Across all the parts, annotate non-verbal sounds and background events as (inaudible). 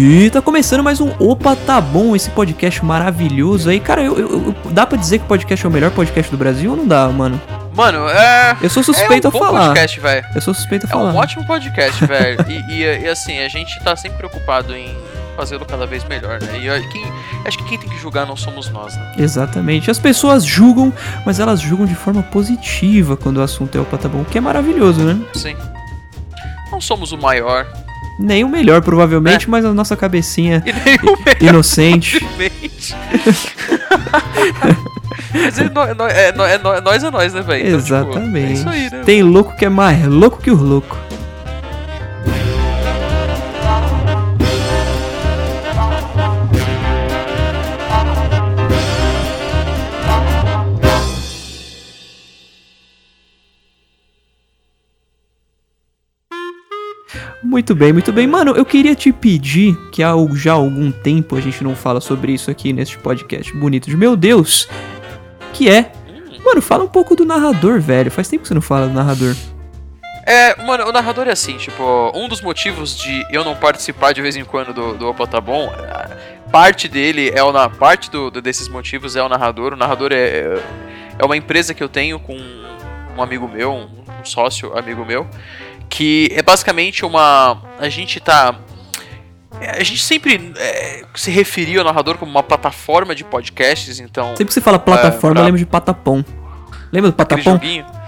E tá começando mais um Opa Tá Bom, esse podcast maravilhoso aí. Cara, eu, eu- eu- dá pra dizer que o podcast é o melhor podcast do Brasil ou não dá, mano? Mano, é. Eu sou suspeito é um a bom falar. podcast, velho. Eu sou suspeito a É falar. um ótimo podcast, velho. (laughs) E, e- e, assim, a gente tá sempre preocupado em fazê-lo cada vez melhor, né? E quem- acho que quem tem que julgar não somos nós, né? Exatamente. As pessoas julgam, mas elas julgam de forma positiva quando o assunto é Opa Tá Bom, o que é maravilhoso, né? Sim. Não somos o maior. Nem o melhor, provavelmente, É. mas a nossa cabecinha E nem o melhor. inocente. (laughs) Mas é, é, é, é, nó- nós é nós, né, velho? Então, tipo, Exatamente. é aí, né? Tem louco que é mais louco que os loucos. Muito bem, muito bem. Mano, eu queria te pedir, que há já algum tempo a gente não fala sobre isso aqui neste podcast bonito de meu Deus, que é. Mano, fala um pouco do narrador, velho. Faz tempo que você não fala do narrador. É, mano, o narrador é assim, tipo, um dos motivos de eu não participar de vez em quando do, do Opa Tá Bom, parte dele é o na parte do, desses motivos é o narrador. O narrador é, é uma empresa que eu tenho com um amigo meu, um sócio amigo meu, que é basicamente uma. A gente tá. A gente sempre é, se referia ao narrador como uma plataforma de podcasts, então. Sempre que você fala plataforma, pra- eu lembro de patapom. Lembra do patapom?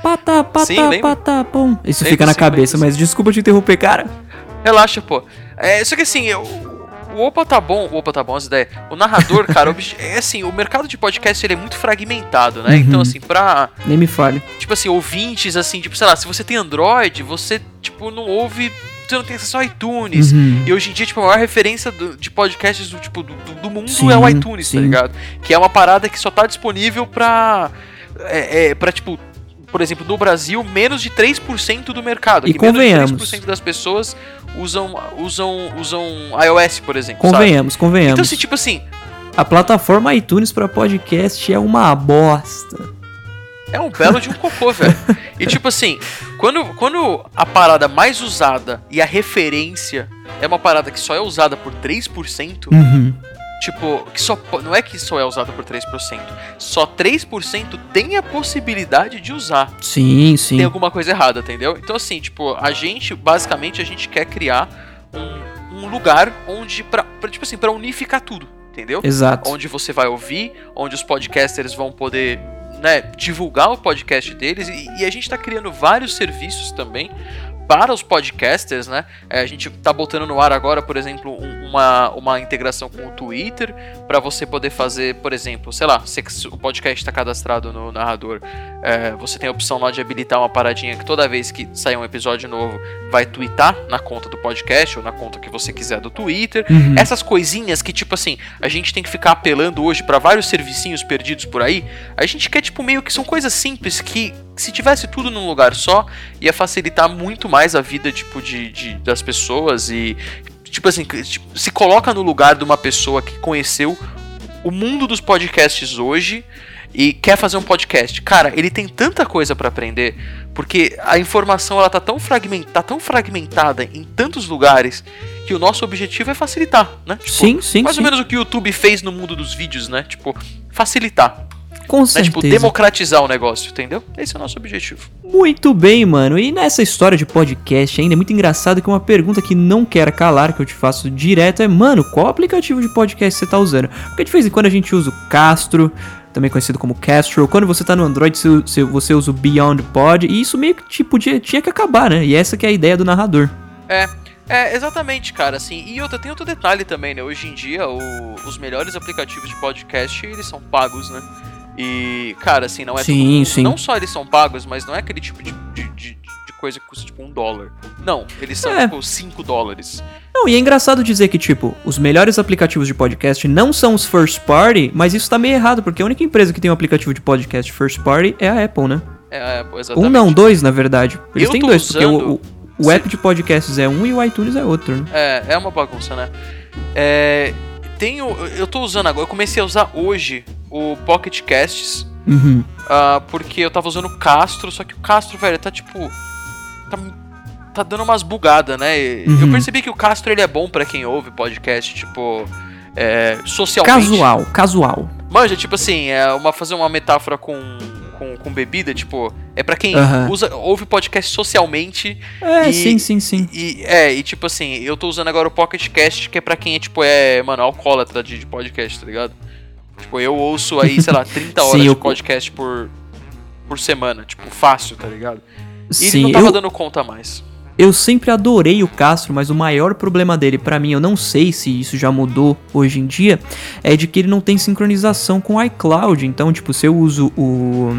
Pata, pata, Sim, patapom. Isso Lembro fica na sim, cabeça, lembro mas desculpa te interromper, cara. Relaxa, pô. É, só que assim, eu- o Opa tá bom, o Opa tá bom, as ideias. O narrador, cara, é assim, o mercado de podcast ele é muito fragmentado, né? Uhum. Então, assim, pra, Nem me fale. tipo assim, ouvintes, assim, tipo, sei lá, se você tem Android, você, tipo, não ouve, você não tem acesso ao iTunes. Uhum. E hoje em dia, tipo, a maior referência do- de podcasts do, tipo, do, do- do mundo Sim, é o iTunes, sim. tá ligado? Que é uma parada que só tá disponível pra. É, é, pra, tipo. Por exemplo, no Brasil, menos de 3% do mercado. E que menos convenhamos. de 3% das pessoas usam, usam, usam iOS, por exemplo. sabe? Convenhamos, convenhamos. Então, assim, tipo assim, A plataforma iTunes pra podcast é uma bosta. é um belo de um cocô, (laughs) velho. E tipo assim, quando, quando a parada mais usada e a referência é uma parada que só é usada por 3%, Uhum. Tipo, que só não é que só é usado por 3%. Só 3% tem a possibilidade de usar. Sim, sim. Tem alguma coisa errada, entendeu? Então assim, tipo, a gente, basicamente, a gente quer criar um, um lugar onde, pra, tipo assim, pra unificar tudo, entendeu? Exato. Onde você vai ouvir, onde os podcasters vão poder, né, divulgar o podcast deles. E, e a gente tá criando vários serviços também para os podcasters, né? É, a gente tá botando no ar agora, por exemplo, um- uma, uma integração com o Twitter para você poder fazer, por exemplo, sei lá, se o podcast está cadastrado no narrador, é, você tem a opção lá de habilitar uma paradinha que toda vez que sair um episódio novo vai twittar na conta do podcast ou na conta que você quiser do Twitter. Uhum. Essas coisinhas que, tipo assim, a gente tem que ficar apelando hoje pra vários servicinhos perdidos por aí, a gente quer, tipo, meio que são coisas simples que, se tivesse tudo num lugar só, ia facilitar muito mais a vida, tipo, de, de- das pessoas e, tipo assim, tipo, se coloca no lugar de uma pessoa que conheceu o mundo dos podcasts hoje e quer fazer um podcast. Cara, ele tem tanta coisa pra aprender, porque a informação ela tá tão, fragment, tá tão fragmentada em tantos lugares que o nosso objetivo é facilitar, né? Tipo, Sim, sim, mais sim. ou menos o que o YouTube fez no mundo dos vídeos, né? Tipo, facilitar. Com Né? certeza. Tipo, democratizar o negócio, entendeu? Esse é o nosso objetivo. Muito bem, mano. E nessa história de podcast ainda é muito engraçado que uma pergunta que não quer calar, que eu te faço direto, é, mano, qual aplicativo de podcast você tá usando? Porque de vez em quando a gente usa o Castro, também conhecido como Castro. Quando você tá no Android, você usa o Beyond Pod. E isso meio que tipo, tinha, tinha que acabar, né? E essa que é a ideia do narrador. É, é, exatamente, cara, assim, e outra, tem outro detalhe também, né, hoje em dia, o- os melhores aplicativos de podcast, eles são pagos, né, e, cara, assim, não é Sim, mundo- sim. não só eles são pagos, mas não é aquele tipo de, de, de- de coisa que custa, tipo, um dólar, não, eles são, É. tipo, cinco dólares, Não, e é engraçado dizer que, tipo, os melhores aplicativos de podcast não são os first party, mas isso tá meio errado, porque a única empresa que tem um aplicativo de podcast first party é a Apple, né? é, é, exatamente. Um não, dois, na verdade. Eles Eu têm dois, porque o, usando- o, o app de podcasts é um e o iTunes é outro, né? É, é uma bagunça, né? É, tenho, eu tô usando agora, eu comecei a usar hoje o Pocket Casts, Uhum. ah, porque eu tava usando o Castro, só que o Castro, velho, tá tipo. Tá tá dando umas bugadas, né? Uhum. Eu percebi que o Castro ele é bom para quem ouve podcast, tipo, é, socialmente. Casual, casual. Manja, tipo assim, é uma, fazer uma metáfora com, com, com bebida, tipo, é para quem Aham. usa, ouve podcast socialmente. É, e- sim, sim, sim. E, é, e tipo assim, eu tô usando agora o Pocket Cast, que é pra quem é, tipo, é, mano, alcoólatra de, de podcast, tá ligado? Tipo, eu ouço aí, sei lá, (laughs) 30 horas Sim, de eu- podcast por, por semana, tipo, fácil, tá ligado? E ele Sim, não tava eu, dando conta mais. eu sempre adorei o Castro, mas o maior problema dele, pra mim, eu não sei se isso já mudou hoje em dia, é de que ele não tem sincronização com o iCloud. Então, tipo, se eu uso o.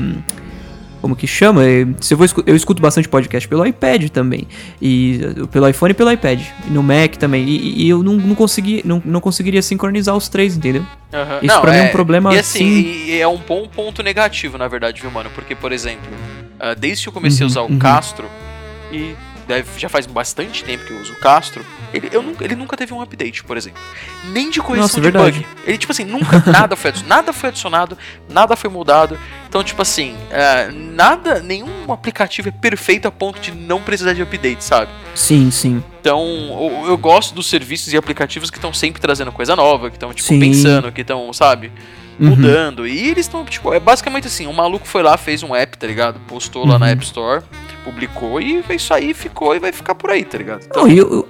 Como que chama? É, Se eu, vou, eu escuto bastante podcast pelo iPad também. E uh, pelo iPhone e pelo iPad. E no Mac também. E, e eu não, não, consegui, não, não conseguiria sincronizar os três, entendeu? Aham. Isso pra mim é um problema E assim, assim- e é um bom ponto negativo, na verdade, viu, mano? Porque, por exemplo, ah, desde que eu comecei Uhum, a usar o uhum. Castro, e deve- já faz bastante tempo que eu uso o Castro, ele, eu nunca, ele nunca teve um update, por exemplo. Nem de correção Nossa, de verdade. bug. Ele, tipo assim, nunca, (laughs) nada foi, adicionado, nada foi adicionado, nada foi mudado. Então, tipo assim, ah, nada, nenhum aplicativo é perfeito a ponto de não precisar de update, sabe? Sim, sim. Então, eu, eu gosto dos serviços e aplicativos que estão sempre trazendo coisa nova, que estão, tipo, Sim. pensando, que estão, sabe, Uhum. mudando. E eles estão, tipo, é basicamente assim, um maluco foi lá, fez um app, tá ligado? Postou lá na Uhum. App Store, publicou e isso aí, ficou e vai ficar por aí, tá ligado? Então, Não, e eu-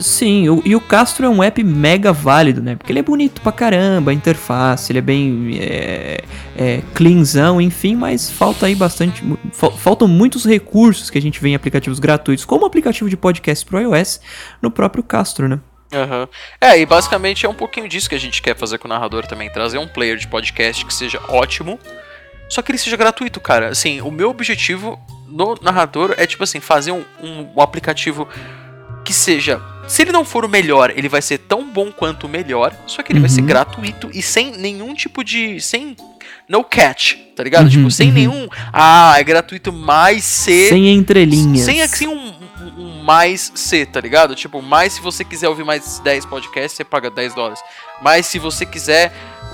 sim, o- e o Castro é um app mega válido, né? Porque ele é bonito pra caramba, a interface, ele é bem é, é, cleanzão, enfim, mas falta aí bastante. fal- faltam muitos recursos que a gente vê em aplicativos gratuitos, como o aplicativo de podcast pro iOS, no próprio Castro, né? aham. É, e basicamente é um pouquinho disso que a gente quer fazer com o narrador também, trazer um player de podcast que seja ótimo, só que ele seja gratuito, cara. Assim, o meu objetivo no narrador é, tipo assim, fazer um, um- um aplicativo que seja. Se ele não for o melhor, ele vai ser tão bom quanto o melhor, só que ele vai ser Uhum. gratuito e sem nenhum tipo de. sem. no catch, tá ligado? Uhum, tipo, sem uhum. nenhum. Ah, é gratuito mais C. Sem entrelinhas. Sem assim um, um- um mais C, tá ligado? Tipo, mais se você quiser ouvir mais 10 podcasts, você paga 10 dólares. Mas se você quiser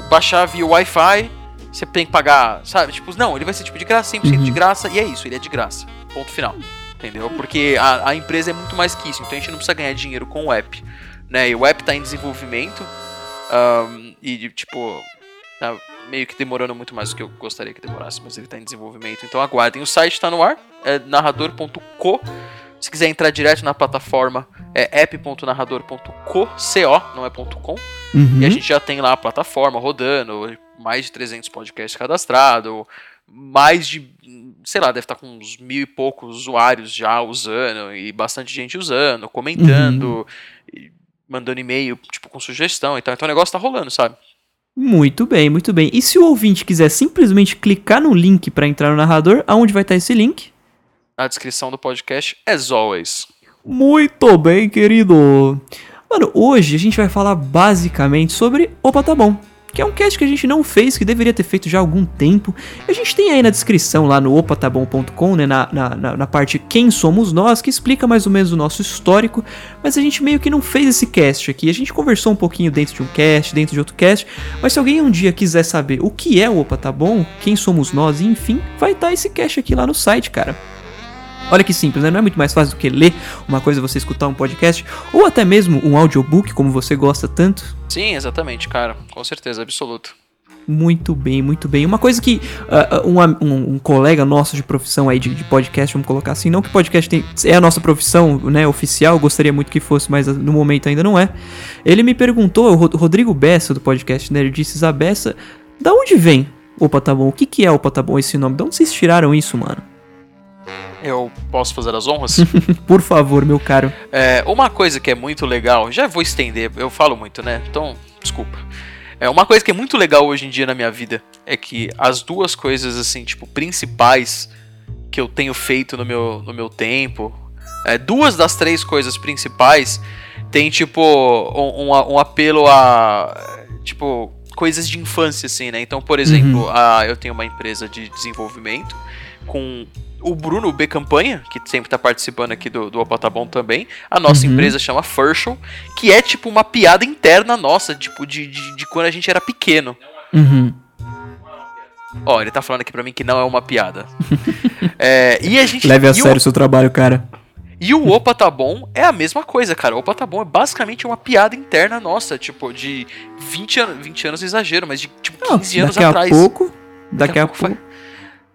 baixar via Wi-Fi, você tem que pagar, sabe? Tipo, não, ele vai ser tipo de graça, 100% de Uhum. graça, e é isso, ele é de graça. Ponto final. Entendeu? Porque a, a empresa é muito mais que isso, então a gente não precisa ganhar dinheiro com o app. Né? E o app tá em desenvolvimento. ahn, e tipo, tá meio que demorando muito mais do que eu gostaria que demorasse, mas ele tá em desenvolvimento. Então aguardem. O site tá no ar, é narrador.co. Se quiser entrar direto na plataforma, é app.narrador.co, CO, não é .com. Uhum. E a gente já tem lá a plataforma rodando, mais de 300 podcasts cadastrados, mais de, sei lá, deve estar com uns mil e poucos usuários já usando, e bastante gente usando, comentando, e mandando e-mail, tipo, com sugestão. Então, então o negócio tá rolando, sabe? Muito bem, muito bem. E se o ouvinte quiser simplesmente clicar no link pra entrar no narrador, aonde vai estar esse link? Na descrição do podcast, as always. Muito bem, querido. Mano, hoje a gente vai falar basicamente sobre Opa Tá Bom, que é um cast que a gente não fez, que deveria ter feito já há algum tempo. A gente tem aí na descrição, lá no opatabom.com, né, na, na, na, parte Quem Somos Nós, que explica mais ou menos o nosso histórico, mas a gente meio que não fez esse cast aqui. A gente conversou um pouquinho dentro de um cast, dentro de outro cast, mas se alguém um dia quiser saber o que é o Opa Tá Bom, quem somos nós, enfim, vai estar esse cast aqui lá no site, cara. Olha que simples, né? Não é muito mais fácil do que ler uma coisa, você escutar um podcast, ou até mesmo um audiobook, como você gosta tanto. Sim, exatamente, cara. Com certeza, absoluto. Muito bem, muito bem. Uma coisa que ah, um, um- um colega nosso de profissão aí de, de podcast, vamos colocar assim, não que podcast tem, é a nossa profissão, né, oficial, gostaria muito que fosse, mas no momento ainda não é. Ele me perguntou, o Ro- Rodrigo Bessa do podcast Nerdices a Bessa, da onde vem Opa Tá Bom? O que que é Opa Tá Bom esse nome? De onde vocês tiraram isso, mano? Eu posso fazer as honras? (laughs) Por favor, meu caro. É, uma coisa que é muito legal, já vou estender, eu falo muito, né? Então, desculpa. É, uma coisa que é muito legal hoje em dia na minha vida é que as duas coisas, assim, tipo, principais que eu tenho feito no meu, no meu tempo, é, duas das três coisas principais tem, tipo, um, um, um apelo a, tipo, coisas de infância, assim, né? Então, por exemplo, a, eu tenho uma empresa de desenvolvimento com o Bruno B. Campanha, que sempre tá participando aqui do, do Opa Tá Bom também. A nossa Uhum. empresa chama Furshel, que é tipo uma piada interna nossa, tipo, de, de, de quando a gente era pequeno. Uhum. Ó, ele tá falando aqui pra mim que não é uma piada. (laughs) É, e a gente. Leve a o- sério o seu trabalho, cara. E o Opa Tá Bom é a mesma coisa, cara. Opa Tá Bom é basicamente uma piada interna nossa, tipo, de 20 anos, 20 anos exagero, mas de tipo 15 Não, anos daqui atrás. a pouco, daqui, a, pouco. fa-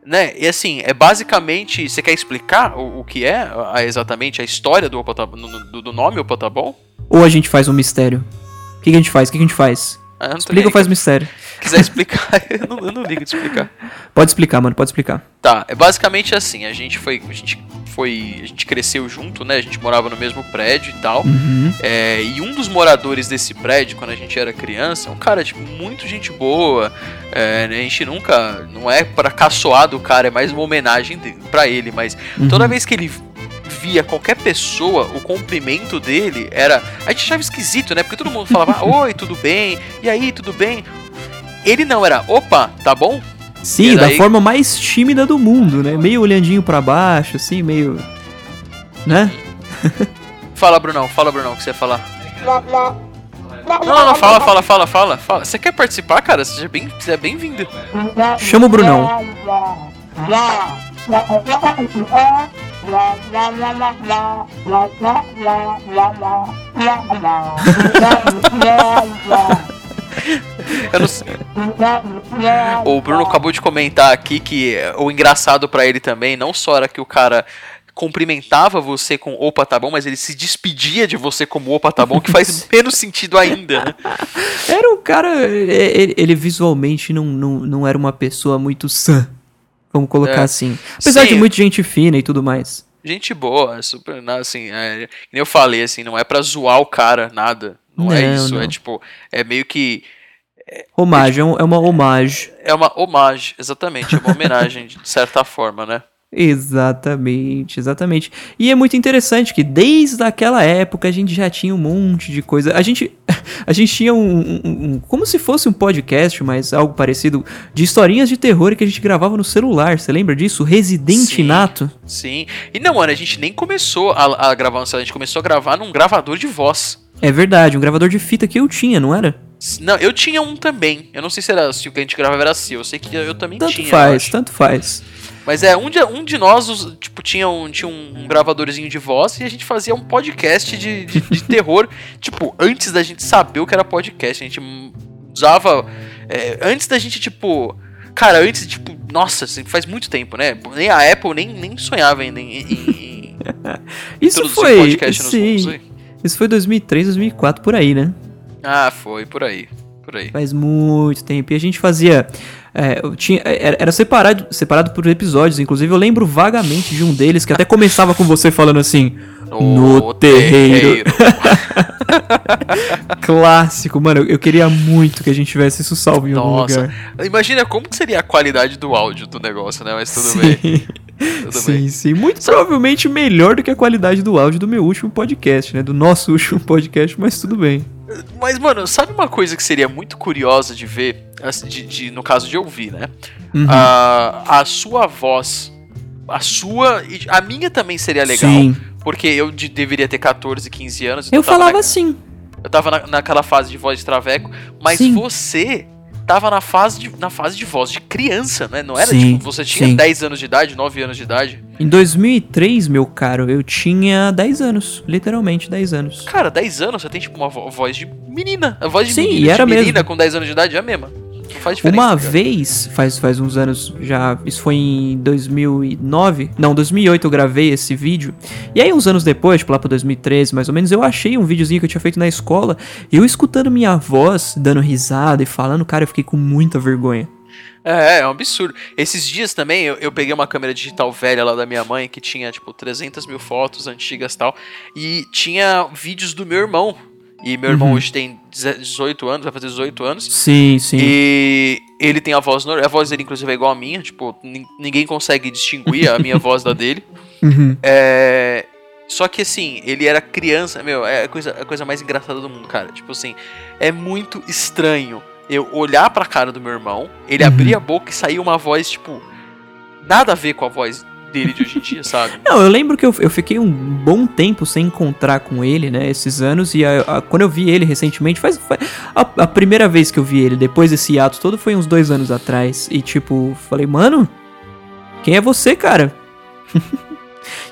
Né? E assim, é basicamente. Você quer explicar o, o que é a- exatamente a história do, do, do nome? Ou a gente faz um mistério? O que, que a gente faz? O que, que a gente faz? Ah, Explica ou faz mistério? Se quiser explicar, (laughs) eu não, eu não ligo de explicar. Pode explicar, mano, pode explicar. Tá, é basicamente assim, a gente foi. A gente foi. A gente cresceu junto, né? A gente morava no mesmo prédio e tal. Uhum. É, e um dos moradores desse prédio, quando a gente era criança, é um cara, tipo, muito gente boa. É, né, a gente nunca. Não é pra caçoar do cara, é mais uma homenagem pra ele. Mas Uhum. toda vez que ele via qualquer pessoa, o cumprimento dele era. A gente achava esquisito, né? Porque todo mundo falava, oi, tudo bem? E aí, tudo bem? Ele não era, opa, tá bom? Sim, E da daí- forma mais tímida do mundo, né? Meio olhandinho pra baixo, assim, meio. Né? (laughs) Fala, Brunão, fala, Brunão, o que você ia falar. Não, não, não, fala, fala, fala, fala, fala. Você quer participar, cara? Seja bem, seja bem-vindo. Chama o Brunão. (laughs) Eu não sei. O Bruno acabou de comentar aqui que o engraçado pra ele também não só era que o cara cumprimentava você com opa tá bom, mas ele se despedia de você como opa tá bom, que faz (laughs) menos sentido ainda, né? Era um cara. Ele, ele visualmente não, não, não era uma pessoa muito sã. Vamos colocar É. assim. Apesar Sim. de muita gente fina e tudo mais. Gente boa, super, assim, é, eu falei, assim, não é pra zoar o cara, nada. Não, é Não, isso, não. é tipo, é meio que Homagem, é um- é uma homagem. é uma homagem, exatamente, é uma homenagem de certa forma, né? Exatamente, exatamente. E é muito interessante que desde aquela época a gente já tinha um monte de coisa. A gente, (laughs) a gente tinha um, um- um- como se fosse um podcast, mas algo parecido, de historinhas de terror que a gente gravava no celular. Você lembra disso? Resident Sim. Nato. Sim. E não, mano, a gente nem começou a, a gravar no celular, a gente começou a gravar num gravador de voz. É verdade, um gravador de fita que eu tinha, não era? Não, eu tinha um também. Eu não sei se era se o que a gente gravava era seu. Eu sei que eu também Tanto tinha. eu faz, tanto faz. Mas é, um de, um de nós, os- tipo, tinha, um, tinha um gravadorzinho de voz e a gente fazia um podcast de, de, de (laughs) terror, tipo, antes da gente saber o que era podcast. A gente usava. é, antes da gente, tipo. Cara, antes, tipo, nossa, assim, faz muito tempo, né? Nem a Apple nem, nem sonhava em, em, em (laughs) Isso foi, podcast nos mundos sim, aí. Isso foi 2003, 2004, por aí, né? Ah, foi, por aí. Por aí. Faz muito tempo. E a gente fazia. é, eu tinha, era era separado, separado por episódios. Inclusive, eu lembro vagamente de um deles que até começava com você falando assim. No terreiro. (laughs) Clássico, mano. Eu, queria muito que a gente tivesse isso salvo em algum Nossa. lugar. Imagina como que seria a qualidade do áudio do negócio, né? Mas tudo bem. (laughs) sim, Tudo sim, bem. sim. Muito provavelmente melhor do que a qualidade do áudio do meu último podcast, né? Do nosso (laughs) último podcast, mas tudo bem. Mas, mano, sabe uma coisa que seria muito curiosa de ver, de, de- no caso de ouvir, né? Uhum. A, a sua voz, a sua. e A minha também seria legal. Sim. Porque eu de- deveria ter 14, 15 anos. então Eu falava na- assim. eu tava na- naquela fase de voz de traveco, mas Sim. você tava na fase, de, na fase de voz de criança, né? Não era Sim, tipo, você tinha sim. 10 anos de idade, 9 anos de idade. Em 2003, meu caro, eu tinha 10 anos. Literalmente 10 anos. Cara, 10 anos você tem tipo uma vo- voz de menina. A voz de Sim, menina, e de era menina mesmo. com 10 anos de idade é a mesma. Faz diferença. Uma cara. vez, faz, faz uns anos já, isso foi em 2009, não, 2008 eu gravei esse vídeo. E aí uns anos depois, tipo lá pra 2013 mais ou menos, eu achei um videozinho que eu tinha feito na escola, eu escutando minha voz, dando risada e falando, cara, eu fiquei com muita vergonha. É, é um absurdo. Esses dias também eu, eu peguei uma câmera digital velha lá da minha mãe que tinha tipo 300 mil fotos antigas e tal. E tinha vídeos do meu irmão. E meu irmão Uhum. hoje tem 18 anos, vai fazer 18 anos. Sim, sim. E ele tem a voz normal. A voz dele, inclusive, é igual a minha. Tipo, nin- ninguém consegue distinguir a minha voz da dele. (laughs) Uhum. É. Só que assim, ele era criança, meu, é a coisa, a coisa mais engraçada do mundo, cara. Tipo assim, é muito estranho eu olhar pra cara do meu irmão, ele Uhum. abrir a boca e sair uma voz, tipo, nada a ver com a voz dele de hoje em dia, sabe? (laughs) Não, eu lembro que eu, eu fiquei um bom tempo sem encontrar com ele, né, esses anos, e a- a- quando eu vi ele recentemente, faz, faz- a, a primeira vez que eu vi ele, depois desse ato todo, foi uns dois anos atrás, e tipo, falei, mano, quem é você, cara? (laughs)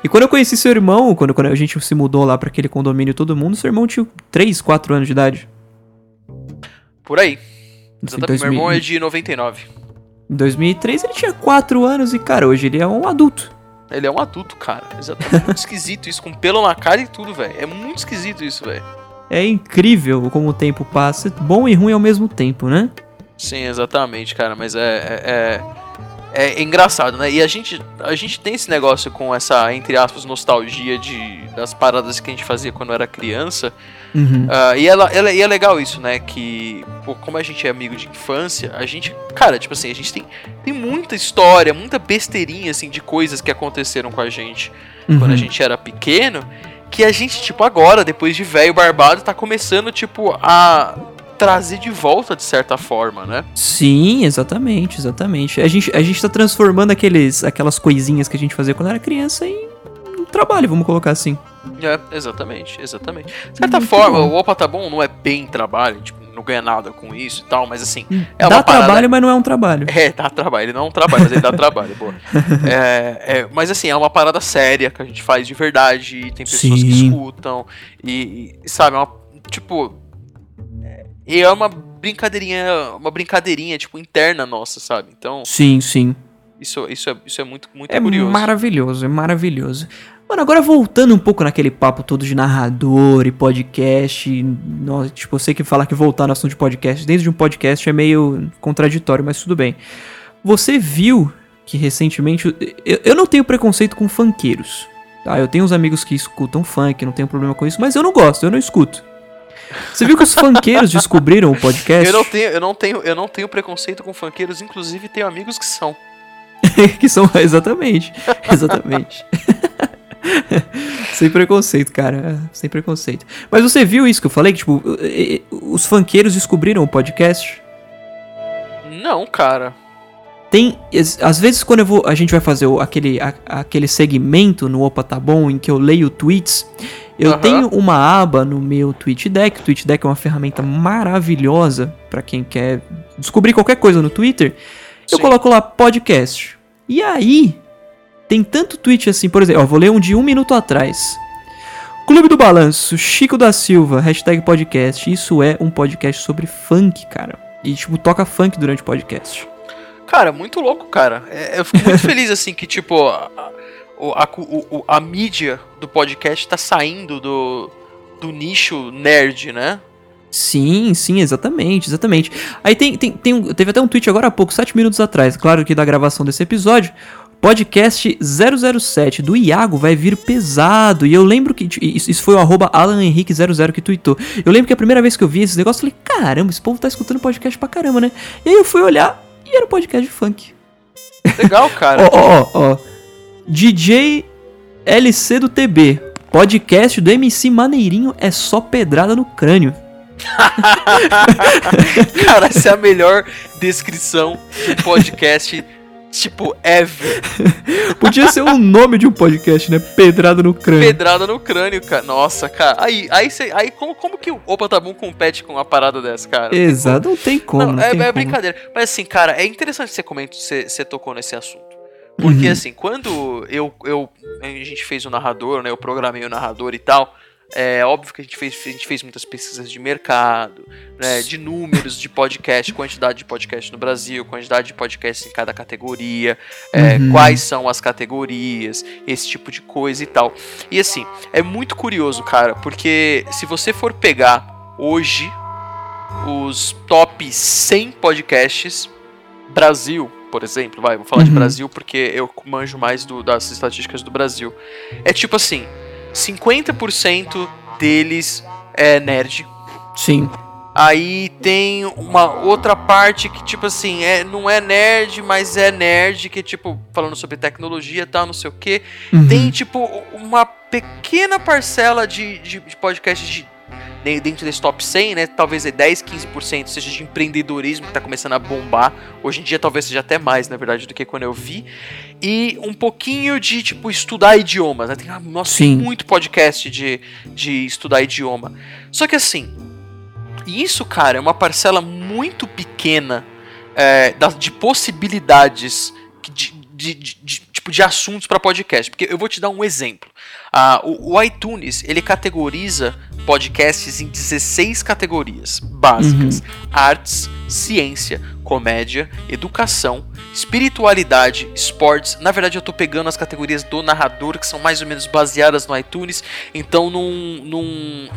E quando eu conheci seu irmão, quando, quando a gente se mudou lá pra aquele condomínio todo mundo, seu irmão tinha 3, 4 anos de idade. Por aí. Exatamente. 2000 Meu irmão é de 99. Em 2003 ele tinha 4 anos e, cara, hoje ele é um adulto. Ele é um adulto, cara. Exatamente. Muito (laughs) esquisito isso, com pelo na cara e tudo, velho. É muito esquisito isso, velho. É incrível como o tempo passa, bom e ruim ao mesmo tempo, né? Sim, exatamente, cara. Mas é, é, é, é engraçado, né? E a gente, a gente tem esse negócio com essa, entre aspas, nostalgia de, das paradas que a gente fazia quando era criança. Uhum. Ah, e, ela, ela- e é legal isso, né? Que, pô, como a gente é amigo de infância, a gente, cara, tipo assim, a gente tem, tem muita história, muita besteirinha, assim, de coisas que aconteceram com a gente quando a Uhum. gente era pequeno, que a gente, tipo, agora, depois de velho barbado, tá começando, tipo, a trazer de volta, de certa forma, né? Sim, exatamente, exatamente. A gente, a gente tá transformando aqueles, aquelas coisinhas que a gente fazia quando era criança em um trabalho, vamos colocar assim. É, exatamente, exatamente. De certa Muito forma, bom. o Opa Tá Bom não é bem trabalho, tipo, não ganha nada com isso e tal, mas assim, é Dá parada... trabalho, mas não é um trabalho. É, dá trabalho. Ele não é um trabalho, mas ele dá trabalho, boa. (laughs) É, é, mas assim, é uma parada séria que a gente faz de verdade. E tem pessoas que Sim. escutam. E, e, sabe, é uma, tipo. É- E é uma brincadeirinha, uma brincadeirinha, tipo, interna nossa, sabe? Então, Sim, sim. isso, isso, é, isso é muito, muito É curioso. maravilhoso, é maravilhoso. Mano, agora voltando um pouco naquele papo todo de narrador e podcast. Nossa, tipo, eu sei que falar que voltar no assunto de podcast dentro de um podcast é meio contraditório, mas tudo bem. Você viu que recentemente. Eu, eu não tenho preconceito com funkeiros. Tá? Eu tenho uns amigos que escutam funk, não tenho problema com isso, mas eu não gosto, eu não escuto. Você viu que os funkeiros descobriram o podcast? Eu não, tenho, eu, não tenho, eu não tenho preconceito com funkeiros, inclusive tenho amigos que são. (laughs) que são exatamente, exatamente. Sem preconceito, cara, sem preconceito. Mas você viu isso que eu falei que tipo, eh, eh, os funkeiros descobriram o podcast? Não, cara. Tem às vezes quando eu vou, a gente vai fazer aquele a- aquele segmento no Opa tá bom em que eu leio tweets, eu Aham. tenho uma aba no meu TweetDeck. O TweetDeck é uma ferramenta maravilhosa pra quem quer descobrir qualquer coisa no Twitter. Eu Sim. coloco lá podcast. E aí, tem tanto tweet assim, por exemplo, ó, vou ler um de um minuto atrás. Clube do Balanço, Chico da Silva, hashtag podcast. Isso é um podcast sobre funk, cara. E, tipo, toca funk durante o podcast. Cara, muito louco, cara. É, eu fico muito feliz, assim, que, tipo, a, a, a, a mídia do podcast tá saindo do, do nicho nerd, né? Sim, sim, exatamente, exatamente. Aí tem, tem, tem um- teve até um tweet agora há pouco, 7 minutos atrás, claro que da gravação desse episódio. Podcast 007 do Iago vai vir pesado. E eu lembro que. Isso, foi o arroba Alan Henrique 00 que tweetou. Eu lembro que a primeira vez que eu vi esse negócio, eu falei: caramba, esse povo tá escutando podcast pra caramba, né? E aí eu fui olhar e era um podcast de funk. Legal, cara. (laughs) Ó, ó, ó, ó. DJ LC do TB. Podcast do MC Maneirinho é só pedrada no crânio. (laughs) Cara, essa é a melhor descrição de podcast, tipo, ever. (laughs) Podia ser o nome de um podcast, né? Pedrada no crânio. Pedrada no crânio, cara. Nossa, cara. Aí, aí, cê, aí como, como que o Opa Tá Bom compete com uma parada dessa, cara? Exato, não tem como. Não, Não, é, tem é como. brincadeira. Mas assim, cara, é interessante você comentar, você, você tocou nesse assunto. Porque Uhum. assim, quando eu, eu a gente fez o narrador, né? Eu programei o narrador e tal. É óbvio que a gente fez, a gente fez muitas pesquisas de mercado, né, de números de podcast, quantidade de podcast no Brasil, quantidade de podcast em cada categoria, é, Uhum. quais são as categorias, esse tipo de coisa e tal. E assim, é muito curioso, cara, porque se você for pegar hoje os top 100 podcasts Brasil, por exemplo, vai, vou falar de Uhum. Brasil porque eu manjo mais do- das estatísticas do Brasil. É tipo assim, 50% deles é nerd. Sim. Aí tem uma outra parte que, tipo assim, é, não é nerd, mas é nerd, que, tipo, falando sobre tecnologia e tal, não sei o quê. Uhum. Tem, tipo, uma pequena parcela de, de, de podcasts de, de- dentro desse top 100, né? Talvez é 10, 15% seja de empreendedorismo que tá começando a bombar. Hoje em dia talvez seja até mais, na verdade, do que quando eu vi. E um pouquinho de, tipo, estudar idiomas, né? Tem, ah, nossa, Sim. muito podcast de, de estudar idioma. Só que assim, isso, cara, é uma parcela muito pequena é, de possibilidades de, de, de- de- tipo de assuntos para podcast. Porque eu vou te dar um exemplo. Uh, o, o, iTunes ele categoriza podcasts em 16 categorias básicas: uhum. artes, ciência, comédia, educação, espiritualidade, esportes. Na verdade, eu tô pegando as categorias do narrador que são mais ou menos baseadas no iTunes, então não, não,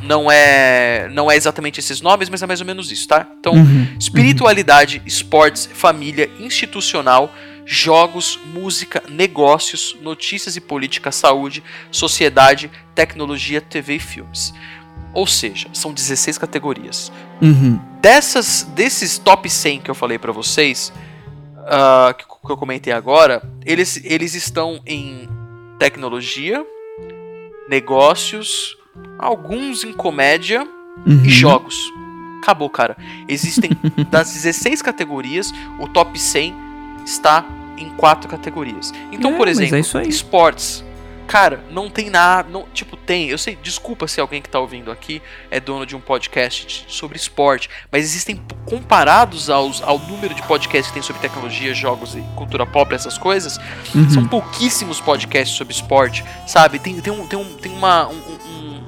não é não é exatamente esses nomes, mas é mais ou menos isso, tá? Então, uhum. espiritualidade, esportes, família, institucional, jogos, música, negócios, notícias e política, saúde, sociedade, tecnologia, TV e filmes. Ou seja, são 16 categorias. Uhum. Dessas, desses top 100 que eu falei para vocês, uh, que, que eu comentei agora, eles, eles estão em tecnologia, negócios, alguns em comédia uhum. e jogos. Acabou, cara. Existem (laughs) das 16 categorias, o top 100 está em quatro categorias. Então, é, por exemplo, é esportes. Cara, não tem nada. Não, tipo, tem. Eu sei, desculpa se alguém que tá ouvindo aqui é dono de um podcast sobre esporte. Mas existem, comparados aos, ao número de podcasts que tem sobre tecnologia, jogos e cultura pop, essas coisas, uhum. são pouquíssimos podcasts sobre esporte. Sabe? Tem, tem, um, tem, um, tem uma, um, um,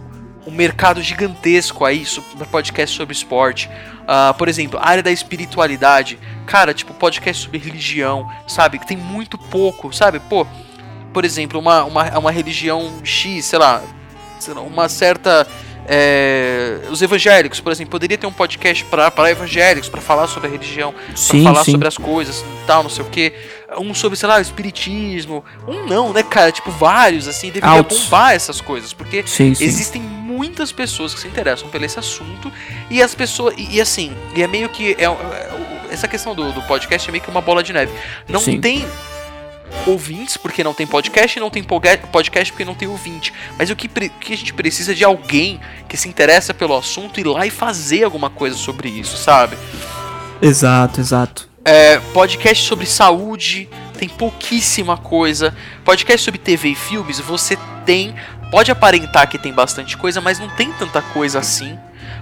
um mercado gigantesco aí para podcast sobre esporte. Uh, por exemplo, área da espiritualidade. Cara, tipo, podcast sobre religião, sabe? Tem muito pouco, sabe? Pô por exemplo, uma, uma, uma religião X, sei lá, uma certa. É, os evangélicos, por exemplo, poderia ter um podcast para evangélicos, para falar sobre a religião, para falar sim. sobre as coisas, tal, não sei o que. Um sobre, sei lá, o espiritismo. Um não, né, cara? Tipo, vários, assim, deveria Altos. bombar essas coisas, porque sim, existem muitas pessoas que se interessam por esse assunto e as pessoas. E, e assim, e é meio que. É, é, essa questão do, do podcast é meio que uma bola de neve. Não tem ouvintes, porque não tem podcast, e não tem podcast porque não tem ouvinte. Mas o que, que a gente precisa é de alguém que se interessa pelo assunto ir lá e fazer alguma coisa sobre isso, sabe? Exato, exato. É, podcast sobre saúde, tem pouquíssima coisa. Podcast sobre TV e filmes, você tem. Pode aparentar que tem bastante coisa, mas não tem tanta coisa assim.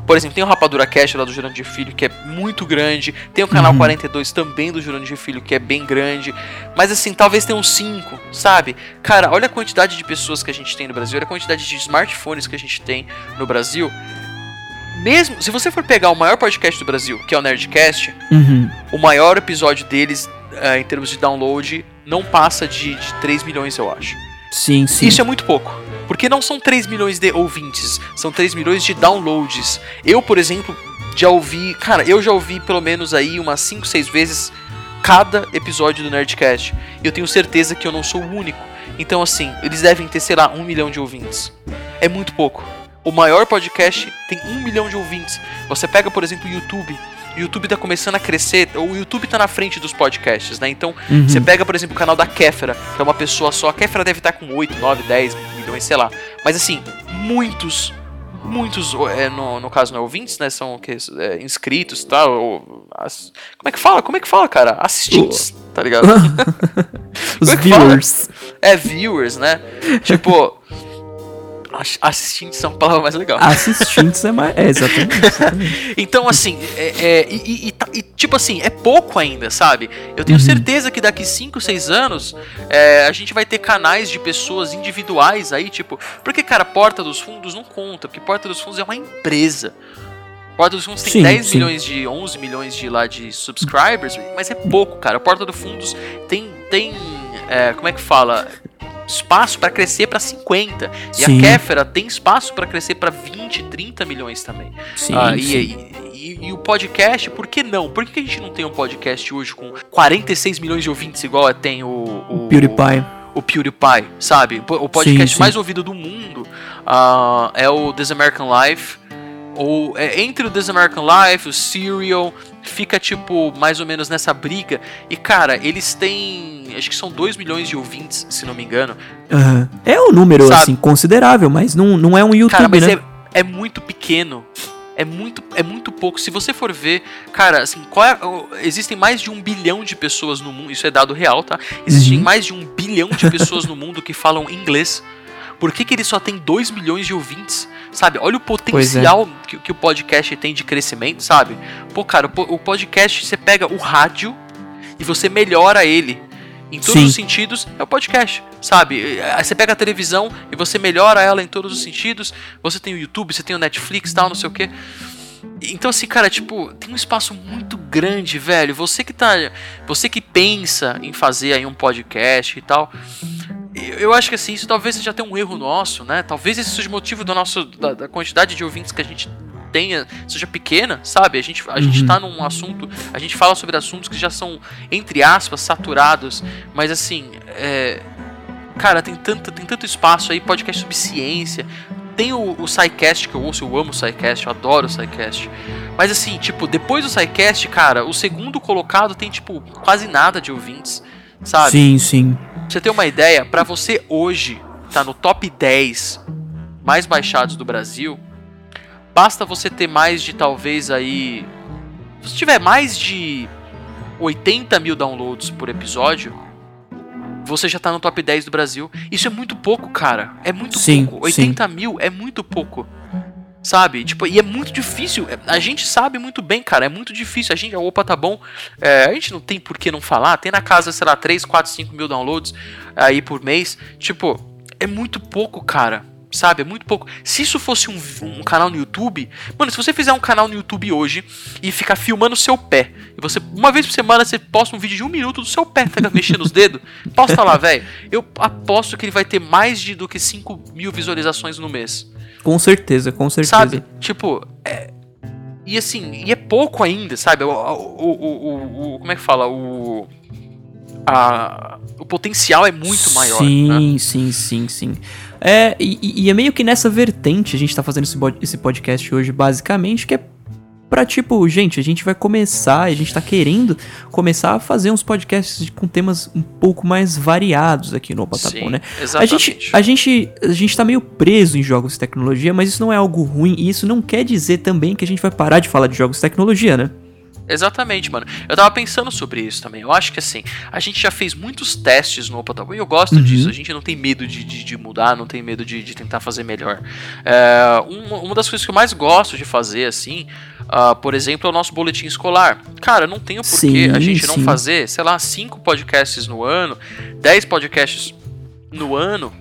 Por exemplo, tem o Rapadura Cast lá do Jurandir Filho, que é muito grande. Tem o canal uhum. 42 também do Jurandir Filho, que é bem grande. Mas assim, talvez tenha uns 5, sabe? Cara, olha a quantidade de pessoas que a gente tem no Brasil, olha a quantidade de smartphones que a gente tem no Brasil. Mesmo, se você for pegar o maior podcast do Brasil, que é o Nerdcast, uhum. o maior episódio deles, uh, em termos de download, não passa de, de 3 milhões, eu acho. Sim, sim. Isso é muito pouco. Porque não são 3 milhões de ouvintes, são 3 milhões de downloads. Eu, por exemplo, já ouvi. Cara, eu já ouvi pelo menos aí umas 5, 6 vezes cada episódio do Nerdcast. E eu tenho certeza que eu não sou o único. Então, assim, eles devem ter, sei lá, um milhão de ouvintes. É muito pouco. O maior podcast tem um milhão de ouvintes. Você pega, por exemplo, o YouTube. O YouTube tá começando a crescer, o YouTube tá na frente dos podcasts, né? Então, uhum. você pega, por exemplo, o canal da Kéfera, que é uma pessoa só. A Kéfera deve estar com 8, 9, 10 milhões, sei lá. Mas assim, muitos, muitos, é, no, no caso não é ouvintes, né? São que, é, inscritos e tal. Ou, as, como é que fala? Como é que fala, cara? Assistentes, tá ligado? (laughs) Os é viewers. Fala? É, viewers, né? (laughs) tipo. Assistentes é uma palavra mais legal. Assistentes é mais. É, exatamente. exatamente. (laughs) então, assim, é, é e, e, e, tipo assim, é pouco ainda, sabe? Eu tenho uhum. certeza que daqui 5, 6 anos é, a gente vai ter canais de pessoas individuais aí, tipo. Porque, cara, Porta dos Fundos não conta, porque Porta dos Fundos é uma empresa. Porta dos Fundos tem sim, 10 sim. milhões de. 11 milhões de lá de subscribers, mas é pouco, cara. Porta dos Fundos tem. tem é, como é que fala? Espaço para crescer para 50. E sim. a Kéfera tem espaço para crescer para 20, 30 milhões também. Sim, ah, sim. E, e, e, o podcast, por que não? Por que a gente não tem um podcast hoje com 46 milhões de ouvintes igual tem o, o, o PewDiePie? O, o PewDiePie, sabe? O podcast mais ouvido do mundo uh, é o This American Life. Ou é, entre o This American Life, o Serial, fica tipo mais ou menos nessa briga. E cara, eles têm. Acho que são 2 milhões de ouvintes, se não me engano. Uhum. É um número, Sabe? assim, considerável, mas não, não é um YouTube, cara, mas né? É, é muito pequeno é muito, é muito pouco. Se você for ver, cara, assim, é, existem mais de um bilhão de pessoas no mundo, isso é dado real, tá? Existem uhum. mais de um bilhão de pessoas no mundo que falam inglês. Por que, que ele só tem 2 milhões de ouvintes? Sabe? Olha o potencial é. que, que, o podcast tem de crescimento, sabe? Pô, cara, o, o podcast você pega o rádio e você melhora ele. em todos Sim. os sentidos, é o podcast, sabe? Aí Você pega a televisão e você melhora ela em todos os sentidos. Você tem o YouTube, você tem o Netflix, tal, não sei o quê. Então assim, cara, tipo, tem um espaço muito grande, velho. Você que tá, você que pensa em fazer aí um podcast e tal, eu acho que assim, isso talvez seja até um erro nosso, né? Talvez esse seja o motivo do nosso, da, da quantidade de ouvintes que a gente tenha seja pequena, sabe? A gente, a gente Uhum. tá num assunto, a gente fala sobre assuntos que já são, entre aspas, saturados, mas assim, é, cara, tem tanto, tem tanto espaço aí, podcast sobre ciência. Tem o, o SciCast que eu ouço, eu amo o SciCast, eu adoro o SciCast. Mas assim, tipo, depois do SciCast, cara, o segundo colocado tem, tipo, quase nada de ouvintes, sabe? Sim, sim. Pra você ter uma ideia, pra você hoje tá no top 10 mais baixados do Brasil, basta você ter mais de talvez aí. Se você tiver mais de 80 mil downloads por episódio, você já tá no top 10 do Brasil. Isso é muito pouco, cara. É muito Sim, pouco. 80 mil é muito pouco. Sabe? Tipo, e é muito difícil. É, A gente sabe muito bem, cara. É muito difícil. A gente, opa, tá bom. É, a gente não tem por que não falar. Tem na casa, sei lá, 3, 4, 5 mil downloads aí por mês. Tipo, é muito pouco, cara. Sabe? É muito pouco. Se isso fosse um, um canal no YouTube. Mano, se você fizer um canal no YouTube hoje e ficar filmando o seu pé. E você, uma vez por semana, você posta um vídeo de um minuto do seu pé, tá mexendo os dedos. Posta lá, velho. Eu aposto que ele vai ter mais de, do que 5 mil visualizações no mês. Com certeza, com certeza. Sabe? Tipo, é... E assim, e é pouco ainda, sabe? O, o, o, o- como é que fala? O. A, o potencial é muito maior. Sim, né? sim, sim, sim. É, e, e é meio que nessa vertente a gente tá fazendo esse, esse podcast hoje, basicamente, que é pra tipo, gente, a gente vai começar, a gente tá querendo começar a fazer uns podcasts com temas um pouco mais variados aqui no Bom, né? A exatamente. gente, a, gente, a gente tá meio preso em jogos e tecnologia, mas isso não é algo ruim, e isso não quer dizer também que a gente vai parar de falar de jogos e tecnologia, né? Exatamente, mano. Eu tava pensando sobre isso também. Eu acho que assim, a gente já fez muitos testes no Opa Bom e eu gosto Uhum. disso. A gente não tem medo de, de, de mudar, não tem medo de, de tentar fazer melhor. É, uma, uma das coisas que eu mais gosto de fazer, assim, ah, por exemplo, é o nosso boletim escolar. Cara, não tem o porquê a gente não sim. fazer, sei lá, cinco podcasts no ano, 10 podcasts no ano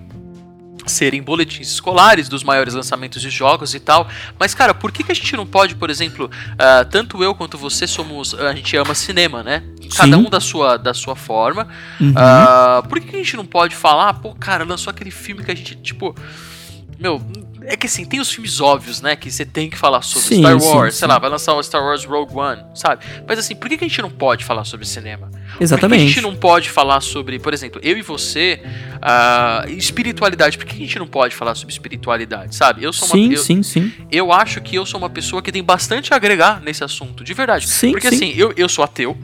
serem boletins escolares dos maiores lançamentos de jogos e tal. Mas, cara, por que, que a gente não pode, por exemplo, ah, tanto eu quanto você somos. A gente ama cinema, né? Cada Sim. um da sua, da sua forma. Uhum. Ah, por que, que a gente não pode falar, pô, cara, lançou aquele filme que a gente, tipo. Meu, é que assim, tem os filmes óbvios, né? Que você tem que falar sobre Sim, Star Wars, sim. sei lá, vai lançar o Star Wars Rogue One, sabe? Mas assim, por que, que a gente não pode falar sobre cinema? Por que que a Exatamente. gente não pode falar sobre, por exemplo, eu e você, ah, espiritualidade? Por que a gente não pode falar sobre espiritualidade, sabe? Eu sou uma, Sim, eu, sim, sim. eu acho que eu sou uma pessoa que tem bastante a agregar nesse assunto, de verdade. Sim, Porque sim. assim, eu, eu sou ateu,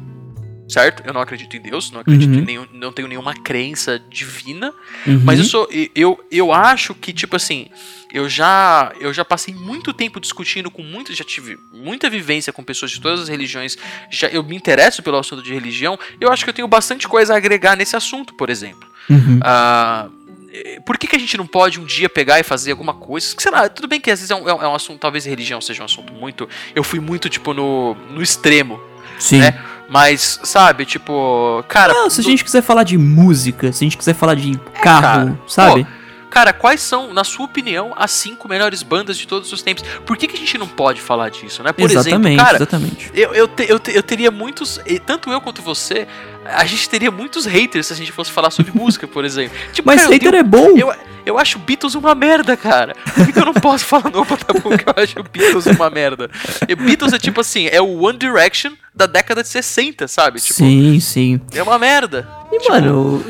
certo? Eu não acredito em Deus, não acredito Uhum. em nenhum, não tenho nenhuma crença divina, Uhum. mas eu sou eu, eu acho que tipo assim, eu já eu já passei muito tempo discutindo com muitos, já tive muita vivência com pessoas de todas as religiões, já eu me interesso pelo assunto de religião, eu acho que eu tenho bastante coisa a agregar nesse assunto, por exemplo. Uhum. Ah, eh, por que, que a gente não pode um dia pegar e fazer alguma coisa? Sei lá, tudo bem que às vezes é um, é um- é um assunto, talvez religião seja um assunto muito. Eu fui muito, tipo, no, no extremo, Sim. né? Mas, sabe, tipo. Cara. Não, se a gente quiser falar de música, se a gente quiser falar de carro, cara. sabe? Cara, quais são, na sua opinião, as cinco melhores bandas de todos os tempos? Por que, que a gente não pode falar disso, né? Por exatamente, exemplo, cara, exatamente. eu, eu, te- eu, te- eu teria muitos. Tanto eu quanto você, a gente teria muitos haters se a gente fosse falar sobre música, por exemplo. (laughs) Tipo, Mas cara, hater tenho- é bom. Eu, eu acho Beatles uma merda, cara. Por que, eu não posso falar no Opa Bom que eu acho Beatles uma merda? E Beatles é tipo assim, é o One Direction da década de 60, sabe? Tipo, sim, sim. é uma merda. E, Tipo, mano,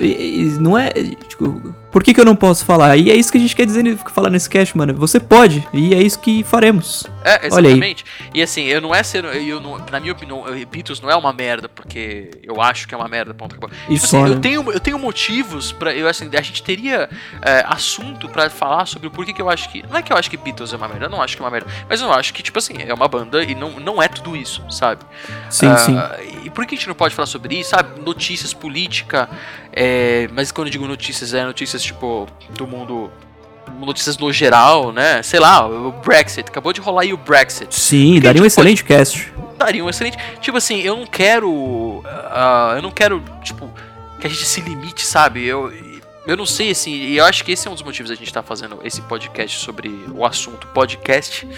não é. Tipo, por que, que eu não posso falar? E é isso que a gente quer dizer, falar nesse cast, mano. Você pode, e é isso que faremos. É, exatamente. E assim, eu não é ser. Eu não, na minha opinião, Beatles não é uma merda, porque eu acho que é uma merda, ponto acabou. E Tipo assim, né? eu, tenho, eu tenho motivos pra. Eu, assim, a gente teria é, assunto pra falar sobre o porquê que eu acho que. Não é que eu acho que Beatles é uma merda, eu não acho que é uma merda. Mas eu acho que, tipo assim, é uma banda e não, não é tudo isso, sabe? Sim, Ah, sim. E por que a gente não pode falar sobre isso, sabe? Notícias, política. é, mas quando eu digo notícias, é notícias tipo do mundo. Notícias no geral, né? Sei lá, o Brexit. Acabou de rolar aí o Brexit. Sim, daria um excelente cast. Daria um excelente. Tipo assim, eu não quero. ah, eu não quero, tipo. que a gente se limite, sabe? Eu, eu não sei, assim, e eu acho que esse é um dos motivos da gente estar tá fazendo esse podcast sobre o assunto podcast.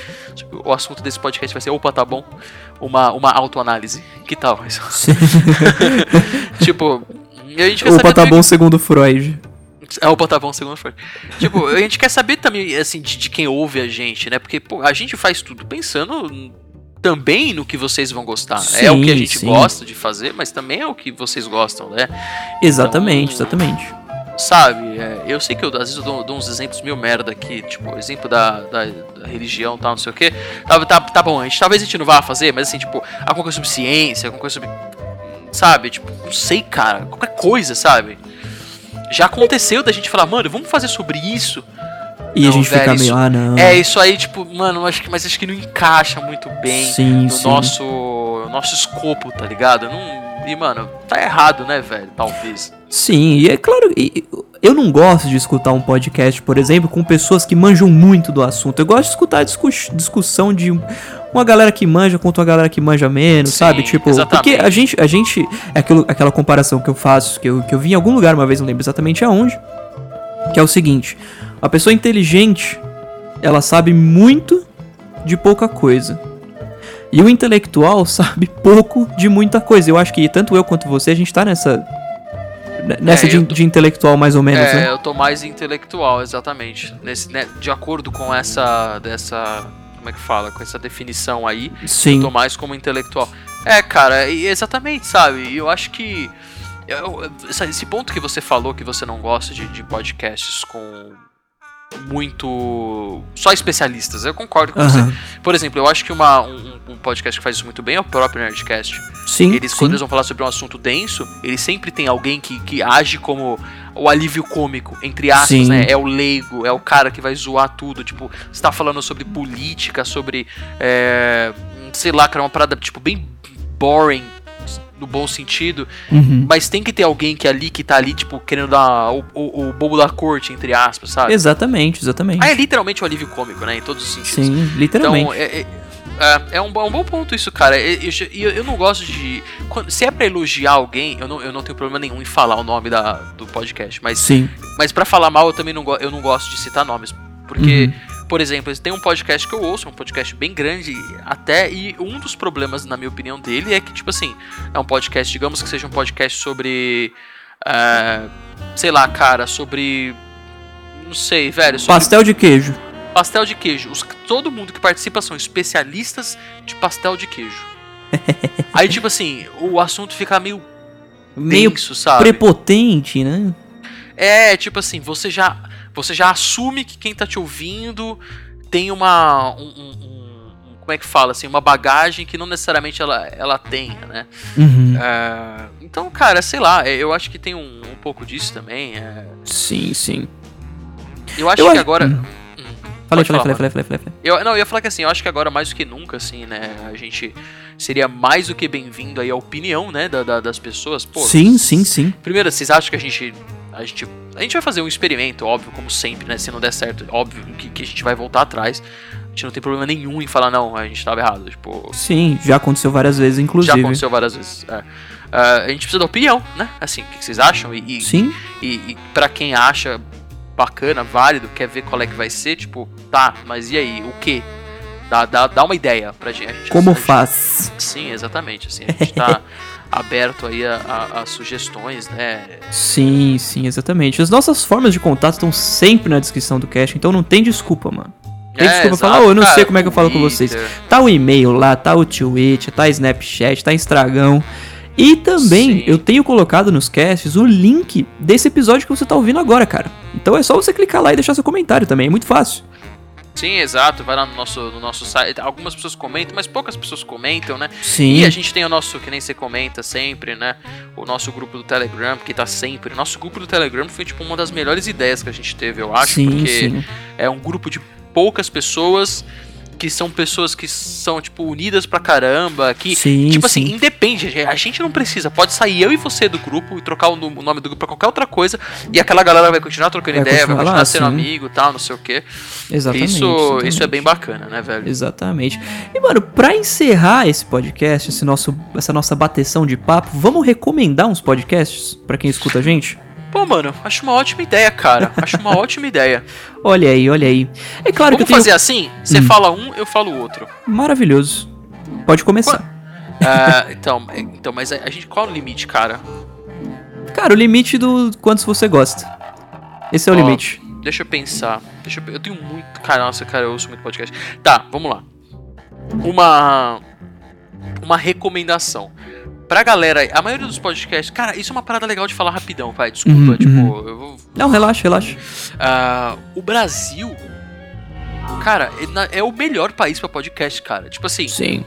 O assunto desse podcast vai ser, opa, tá bom, uma, uma autoanálise. Que tal? (laughs) tipo, a gente quer opa, saber tá bom segundo Freud. É, opa, tá bom segundo Freud. tipo, a gente quer saber também, assim, de, de quem ouve a gente, né? Porque, pô, a gente faz tudo pensando também no que vocês vão gostar. Sim, é o que a gente sim. gosta de fazer, mas também é o que vocês gostam, né? Exatamente, então, exatamente. Sabe, é, eu sei que eu, às vezes eu dou, dou, uns exemplos meio merda aqui, tipo, exemplo da, da, da religião e tal, não sei o que. Tá, tá, tá bom, a gente, talvez a gente não vá fazer, mas assim, tipo, alguma coisa sobre ciência, alguma coisa sobre. Sabe, tipo, não sei, cara, qualquer coisa, sabe? Já aconteceu da gente falar, mano, vamos fazer sobre isso. E não, a gente velho, fica meio, ah, não. É, isso aí, tipo, mano, acho que, mas acho que não encaixa muito bem sim, no sim. nosso nosso escopo, tá ligado? Não, e, mano, tá errado, né, velho? Talvez. Sim, e é claro, eu não gosto de escutar um podcast, por exemplo, com pessoas que manjam muito do assunto. Eu gosto de escutar a discuss discussão de uma galera que manja contra uma galera que manja menos, Sim, sabe? Tipo, exatamente. porque a gente, a gente, é aquilo, aquela comparação que eu faço, que eu, que eu vi em algum lugar uma vez, não lembro exatamente aonde, que é o seguinte: a pessoa inteligente, ela sabe muito de pouca coisa. E o intelectual (laughs) sabe pouco de muita coisa. Eu acho que tanto eu quanto você, a gente tá nessa. Nessa é, de, tô... de, intelectual, mais ou menos, é, né? eu tô mais intelectual, exatamente. Nesse, né, de acordo com essa. dessa. Como é que fala? Com essa definição aí. Sim. Eu tô mais como intelectual. É, cara, exatamente, sabe? Eu acho que. Eu, esse ponto que você falou que você não gosta de, de podcasts com muito. só especialistas. Eu concordo com uhum. você. Por exemplo, eu acho que uma, um, um, podcast que faz isso muito bem é o próprio Nerdcast. Sim. Eles, sim. quando eles vão falar sobre um assunto denso, eles sempre tem alguém que, que age como o alívio cômico, entre aspas, sim. né? É o leigo, é o cara que vai zoar tudo. Tipo, você tá falando sobre política, sobre. É, sei lá, cara, uma parada, tipo, bem boring no bom sentido, uhum. mas tem que ter alguém que é ali, que tá ali, tipo, querendo dar o, o, o bobo da corte, entre aspas, sabe? Exatamente, exatamente. Ah, é literalmente um alívio cômico, né? Em todos os sentidos. Sim, literalmente. Então, é, é, é, é um, é um, bom ponto isso, cara. Eu, eu, eu não gosto de. Quando, se é pra elogiar alguém, eu não, eu não tenho problema nenhum em falar o nome da, do podcast. Mas, Sim. Mas para falar mal, eu também não, eu não gosto de citar nomes. Porque. Uhum por exemplo, tem um podcast que eu ouço, um podcast bem grande até, e um dos problemas, na minha opinião, dele é que, tipo assim, é um podcast, digamos que seja um podcast sobre. Uh, sei lá, cara, sobre. Não sei, velho. Sobre pastel de queijo. Pastel de queijo. Os, todo mundo que participa são especialistas de pastel de queijo. (laughs) Aí, tipo assim, o assunto fica meio. Meio denso, sabe? prepotente, né? É, tipo assim, você já você já assume que quem tá te ouvindo tem uma. Um, um, um, como é que fala? Assim, uma bagagem que não necessariamente ela, ela tenha, né? Uhum. É, então, cara, sei lá, é, eu acho que tem um, pouco disso também. É... Sim, sim. Eu acho eu que agora. Hum. Falei, falei, falei, falei, falei, falei, Eu, não, eu ia falar que assim, eu acho que agora mais do que nunca, assim, né? A gente seria mais do que bem-vindo aí a opinião, né, da, da, das pessoas. Pô, sim, sim, sim. Primeiro, vocês acham que a gente a gente, a gente vai fazer um experimento, óbvio, como sempre, né? Se não der certo, óbvio que, que a gente vai voltar atrás. A gente não tem problema nenhum em falar, não, a gente estava errado. Tipo, Sim, já aconteceu várias vezes, inclusive. Já aconteceu várias vezes. É. Uh, a gente precisa da opinião, né? Assim, o que vocês acham? E, Sim. E, e para quem acha bacana, válido, quer ver qual é que vai ser, tipo, tá, mas e aí, o que? Dá, dá, dá uma ideia pra gente. Como gente, faz? Sim, exatamente. Assim, a (laughs) gente tá. Aberto aí a, a, a, sugestões, né? Sim, sim, exatamente. As nossas formas de contato estão sempre na descrição do cast, então não tem desculpa, mano. Tem é, desculpa falar, oh, eu não cara, sei como é que eu falo com vocês. Tá o e-mail lá, tá o Twitch, tá Snapchat, tá Instagram. E também Sim. eu tenho colocado nos casts o link desse episódio que você tá ouvindo agora, cara. Então é só você clicar lá e deixar seu comentário também, é muito fácil. Sim, exato. Vai lá no nosso, no nosso site. Algumas pessoas comentam, mas poucas pessoas comentam, né? Sim. E a gente tem o nosso, que nem você comenta sempre, né? O nosso grupo do Telegram, que tá sempre. Nosso grupo do Telegram foi, tipo, uma das melhores ideias que a gente teve, eu acho. Sim, porque sim. é um grupo de poucas pessoas que são pessoas que são, tipo, unidas pra caramba, que, Sim, tipo assim, sim. independe, a gente não precisa, pode sair eu e você do grupo e trocar o nome do grupo pra qualquer outra coisa, e aquela galera vai continuar trocando Vai ideia, vai continuar continuar lá, sendo sim. amigo e tal, não sei o quê. Exatamente. Isso, exatamente. isso é bem bacana, né, velho? Exatamente. E, mano, pra encerrar esse podcast, esse nosso, essa nossa bateção de papo, vamos recomendar uns podcasts pra quem escuta a gente? Pô, mano, acho uma ótima ideia, cara. Acho uma (laughs) ótima ideia. Olha aí, olha aí. É claro Vamos que eu tenho... fazer assim? Você Hum. fala um, eu falo o outro. Maravilhoso. Pode começar. Ah, (laughs) então, então, mas a a gente. Qual é o limite, cara? Cara, o limite do quantos você gosta. Esse é o Ó, limite. Deixa eu pensar. Deixa eu, eu tenho muito. Cara, nossa, cara, eu ouço muito podcast. Tá, vamos lá. Uma. Uma recomendação. Pra galera, a maioria dos podcasts. Cara, isso é uma parada legal de falar rapidão, pai. Desculpa, Uhum, tipo, uhum. eu vou. Não, relaxa, relaxa. Ah, o Brasil. Cara, é o melhor país pra podcast, cara. Tipo assim, Sim.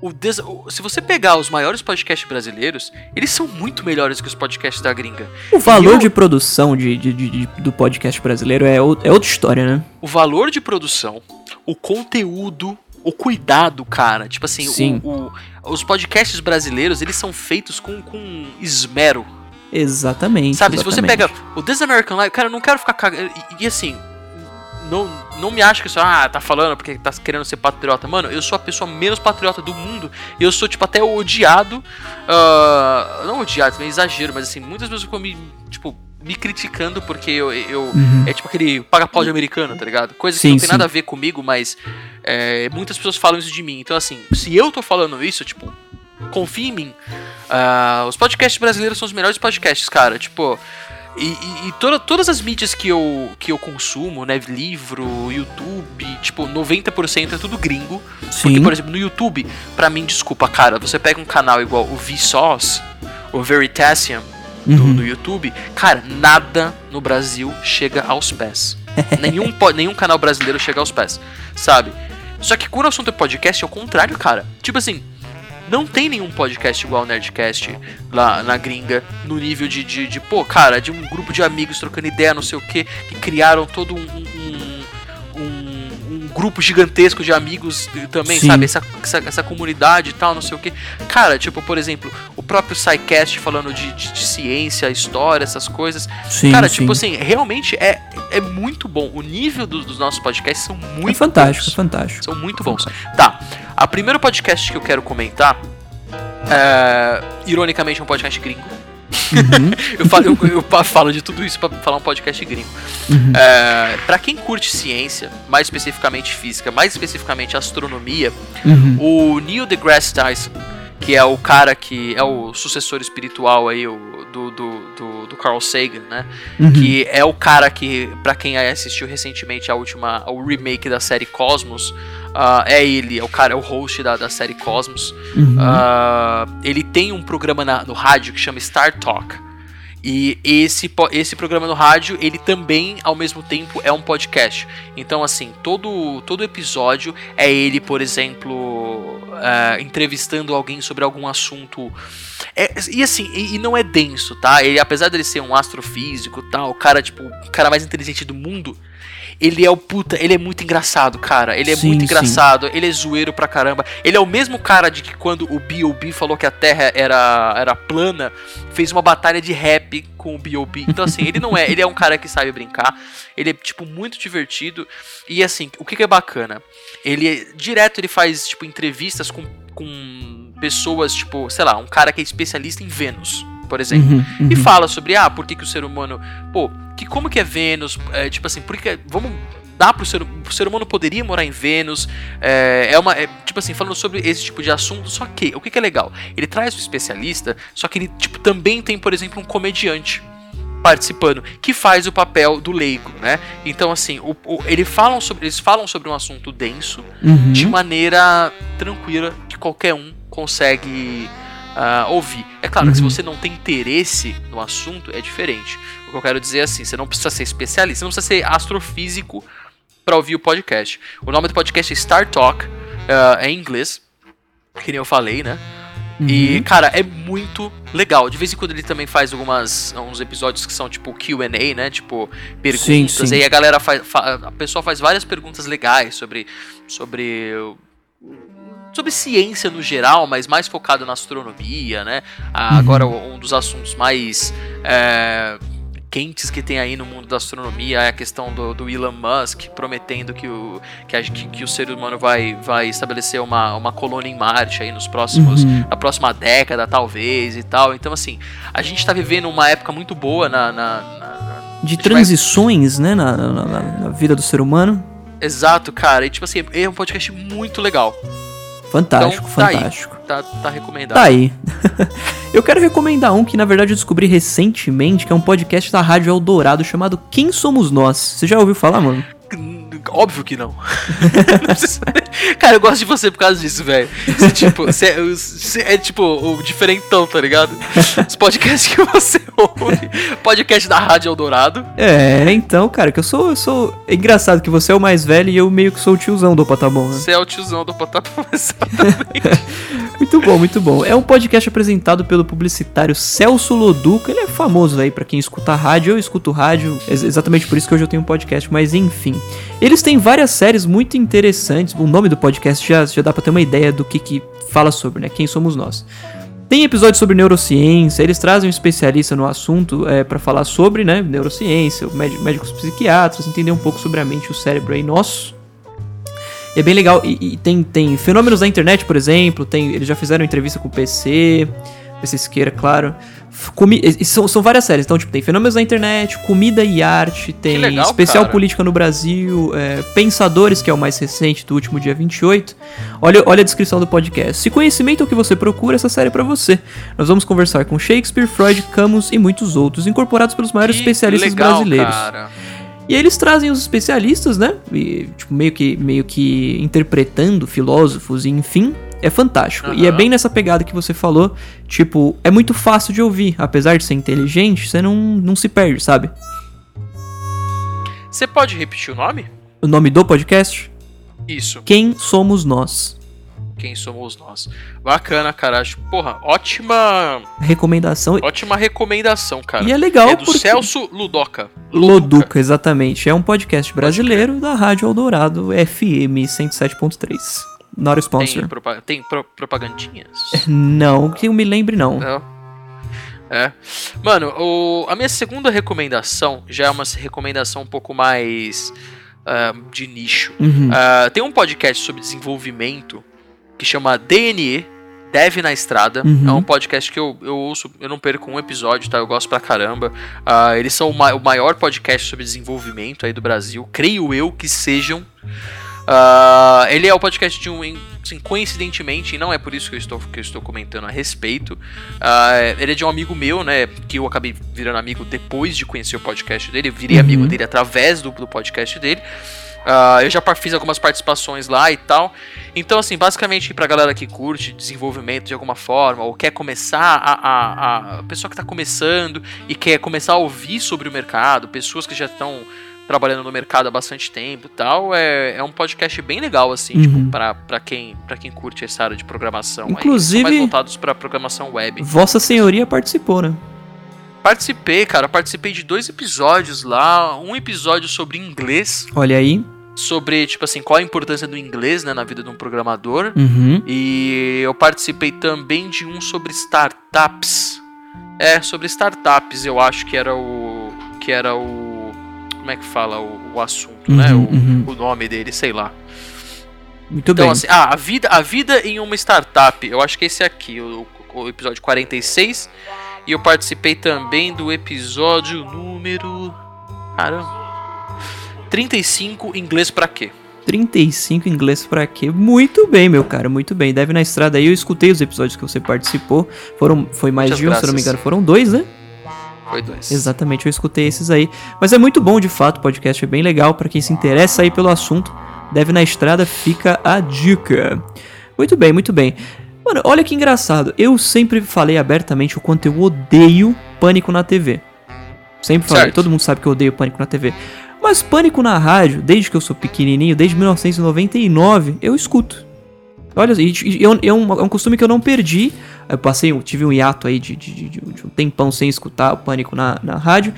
o des- o- se você pegar os maiores podcasts brasileiros, eles são muito melhores que os podcasts da gringa. O valor eu- de produção de, de- de- do podcast brasileiro é, ou- é outra história, né? O valor de produção, o conteúdo, o cuidado, cara. Tipo assim, o- Sim. o- os podcasts brasileiros, eles são feitos com, com esmero. Exatamente. Sabe, se você exatamente. pega o This American Life, cara, eu não quero ficar cagando. E, e assim, não, não me acha que isso, ah, tá falando porque tá querendo ser patriota. Mano, eu sou a pessoa menos patriota do mundo. E eu sou, tipo, até odiado. ah, não odiado, é exagero, mas assim, muitas pessoas ficam me, tipo, me criticando porque eu. eu Uhum. é tipo aquele paga-pau de americano, tá ligado? Coisa que Sim, não tem sim. nada a ver comigo, mas é, muitas pessoas falam isso de mim. Então, assim, se eu tô falando isso, tipo, confia em mim. Ah, os podcasts brasileiros são os melhores podcasts, cara. Tipo. E, e- e toda- todas as mídias que eu, que eu consumo, né? Livro, YouTube, tipo, 90% é tudo gringo. Porque, Sim. por exemplo, no YouTube, pra mim, desculpa, cara, você pega um canal igual o Vsauce, o Veritasium, do, Uhum. do YouTube, cara, nada no Brasil chega aos pés. (laughs) nenhum, nenhum canal brasileiro chega aos pés, sabe? Só que quando o assunto é podcast, é o contrário, cara. Tipo assim, não tem nenhum podcast igual o Nerdcast lá na gringa, no nível de, de, de, pô, cara, de um grupo de amigos trocando ideia, não sei o que, que criaram todo um- um grupo gigantesco de amigos também, Sim. sabe? Essa, essa, essa comunidade e tal, não sei o que. Cara, tipo, por exemplo, o próprio SciCast falando de, de, de ciência, história, essas coisas. Sim, cara, sim. tipo assim, realmente é, é muito bom. O nível dos, dos nossos podcasts são muito é fantástico, é bons. fantástico. São muito bons. Tá, a primeiro podcast que eu quero comentar é, ironicamente, é um podcast gringo. Uhum, (laughs) Eu falo, eu, eu falo de tudo isso pra falar um podcast gringo. uhum. É, para quem curte ciência, mais especificamente física, mais especificamente astronomia, Uhum. o Neil deGrasse Tyson, que é o cara que é o sucessor espiritual aí o, do, do, do, do Carl Sagan, né? Uhum. Que é o cara que, pra quem assistiu recentemente a última, o remake da série Cosmos, ah, é ele, é o cara, é o host da, da série Cosmos. Uhum. Ah, ele tem um programa na- no rádio que chama Star Talk. E esse, esse programa no rádio, ele também, ao mesmo tempo, é um podcast. Então, assim, todo, todo episódio é ele, por exemplo, ah, entrevistando alguém sobre algum assunto. É, e assim, e, e não é denso, tá? Ele, apesar dele ser um astrofísico tal, o cara, tipo, o cara mais inteligente do mundo, ele é o puta, ele é muito engraçado, cara. Ele é Sim, muito sim. engraçado, ele é zoeiro pra caramba. Ele é o mesmo cara de que quando o B.O.B. falou que a Terra era, era plana, fez uma batalha de rap com o B.O.B. Então, assim, ele não é, ele é um cara que sabe brincar. Ele é, tipo, muito divertido. E, assim, o que, que é bacana? Ele, é- direto, ele faz, tipo, entrevistas com, com pessoas, tipo, sei lá, um cara que é especialista em Vênus, por exemplo Uhum, uhum. e fala sobre ah, por que, que o ser humano, pô, que como que é Vênus, é, tipo assim, por que vamos dar pro ser, o ser humano poderia morar em Vênus, é, é uma, é, tipo assim, falando sobre esse tipo de assunto, só que o que, que é legal, ele traz o especialista, só que ele tipo também tem, por exemplo, um comediante participando que faz o papel do leigo, né? Então assim, o, o- ele falam sobre, eles falam sobre um assunto denso Uhum. de maneira tranquila que qualquer um consegue ah, ouvir. É claro que se Uhum. você não tem interesse no assunto, é diferente. O que eu quero dizer é assim, você não precisa ser especialista, você não precisa ser astrofísico para ouvir o podcast. O nome do podcast é Star Talk, ah, é em inglês, que nem eu falei, né? E, cara, é muito legal. De vez em quando ele também faz algumas uns episódios que são tipo Q&A, né? Tipo perguntas. Sim, sim. Aí a galera faz, fa- a pessoa faz várias perguntas legais sobre sobre sobre ciência no geral, mas mais focado na astronomia, né? Ah, Uhum. Agora um dos assuntos mais é, quentes que tem aí no mundo da astronomia é a questão do, do Elon Musk prometendo que o, que, a- que- que o ser humano vai, vai estabelecer uma, uma colônia em Marte aí nos próximos Uhum. na próxima década, talvez, e tal. Então, assim, a gente tá vivendo uma época muito boa na. na- na- De gente vai- transições, né, na, na- na- na vida do ser humano. Exato, cara. E, tipo assim, é um podcast muito legal. Fantástico, Então, tá aí. fantástico. Tá, tá recomendado. Tá aí. (laughs) eu quero recomendar um que, na verdade, eu descobri recentemente, que é um podcast da Rádio Eldorado chamado Quem Somos Nós. Você já ouviu falar, mano? Óbvio que não. (laughs) Cara, eu gosto de você por causa disso, velho. Você, tipo, você é tipo o diferentão, tá ligado? Os podcasts que você (laughs) ouve. Podcast da Rádio Eldorado. É, então, cara, que eu sou, eu sou. É engraçado que você é o mais velho e eu meio que sou o tiozão do Patamon, né? Você é o tiozão do Potapão, (laughs) exatamente. Muito bom, muito bom. É um podcast apresentado pelo publicitário Celso Loduca. Ele é famoso aí pra quem escuta rádio. Eu escuto rádio, ex- exatamente por isso que hoje eu tenho um podcast, mas enfim. Eles têm várias séries muito interessantes. O nome do podcast já, já dá pra ter uma ideia do que, que fala sobre, né? Quem somos nós. Tem episódios sobre neurociência, eles trazem um especialista no assunto é, para falar sobre né, neurociência, médi- médicos psiquiatras, entender um pouco sobre a mente e o cérebro aí nosso. E é bem legal. E, e tem, tem fenômenos da internet, por exemplo. Tem, eles já fizeram entrevista com o PC. PC Siqueira, claro. Comi são, são várias séries. Então, tipo, tem fenômenos da internet, comida e arte, tem legal, especial cara. política no Brasil, é, Pensadores, que é o mais recente, do último dia 28. Olha, olha a descrição do podcast. Se conhecimento é o que você procura, essa série é pra você. Nós vamos conversar com Shakespeare, Freud, Camus e muitos outros, incorporados pelos maiores Que especialistas legal, brasileiros. Cara. E aí eles trazem os especialistas, né? E, tipo, meio que, meio que interpretando filósofos e enfim. É fantástico. E é bem nessa pegada que você falou. Tipo, é muito fácil de ouvir. Apesar de ser inteligente, você não, não se perde, sabe? Você pode repetir o nome? O nome do podcast? Isso. Quem somos nós? Quem somos nós? Bacana, cara. Porra, ótima, Recomendação. ótima recomendação, cara. E é legal é do porque... Celso Ludoca. Loduca, exatamente. É um podcast brasileiro da Rádio Eldorado FM 107.3. Not a sponsor. Tem, propa- tem pro- propagandinhas? Não, que eu me lembre não. Não. É. Mano, o- a minha segunda recomendação já é uma recomendação um pouco mais ah, de nicho. Uhum. Ah, tem um podcast sobre desenvolvimento que chama DNE, Dev na Estrada. Uhum. É um podcast que eu, eu ouço, eu não perco um episódio, tá? Eu gosto pra caramba. Ah, eles são o, ma- o maior podcast sobre desenvolvimento aí do Brasil. Creio eu que sejam. Ah, ele é o podcast de um. Assim, coincidentemente, e não é por isso que eu estou, que eu estou comentando a respeito. ah, ele é de um amigo meu, né? Que eu acabei virando amigo depois de conhecer o podcast dele. Eu virei Uhum. amigo dele através do, do podcast dele. Ah, eu já fiz algumas participações lá e tal. Então, assim, basicamente, pra galera que curte desenvolvimento de alguma forma, ou quer começar a. a, a- a pessoa que tá começando e quer começar a ouvir sobre o mercado, pessoas que já estão trabalhando no mercado há bastante tempo e tal, é, é um podcast bem legal, assim, Uhum. tipo, pra, pra, quem, pra quem curte essa área de programação. aí. Inclusive- São mais voltados pra programação web. Vossa Senhoria participou, né? Participei, cara, participei de dois episódios lá. Um episódio sobre inglês, Olha aí. sobre, tipo assim, qual a importância do inglês, né, na vida de um programador. Uhum. E eu participei também de um sobre startups. É, sobre startups, eu acho que era o. Que era o. Como é que fala o, o assunto, né? Uhum, O, uhum. o nome dele, sei lá. Muito Então, bem. assim, ah, a vida, a vida em uma startup. Eu acho que esse aqui, o, o episódio 46. E eu participei também do episódio número. Caramba. 35, inglês pra quê? 35 inglês pra quê? Muito bem, meu cara, muito bem. Deve na estrada aí. Eu escutei os episódios que você participou. Foram, foi mais Muitas de um, se eu não me graças. engano. Foram dois, né? Foi dois. Exatamente, eu escutei esses aí. Mas é muito bom, de fato, o podcast é bem legal pra quem se interessa aí pelo assunto. Deve na estrada, fica a dica. Muito bem, muito bem. Mano, olha que engraçado. Eu sempre falei abertamente o quanto eu odeio pânico na TV. Sempre falei, Certo. todo mundo sabe que eu odeio pânico na TV. Mas pânico na rádio, desde que eu sou pequenininho, desde 1999, eu escuto. Olha, e, e, é, um, é um costume que eu não perdi. Eu passei, eu tive um hiato aí de, de- de- de um tempão sem escutar o Pânico na, na rádio.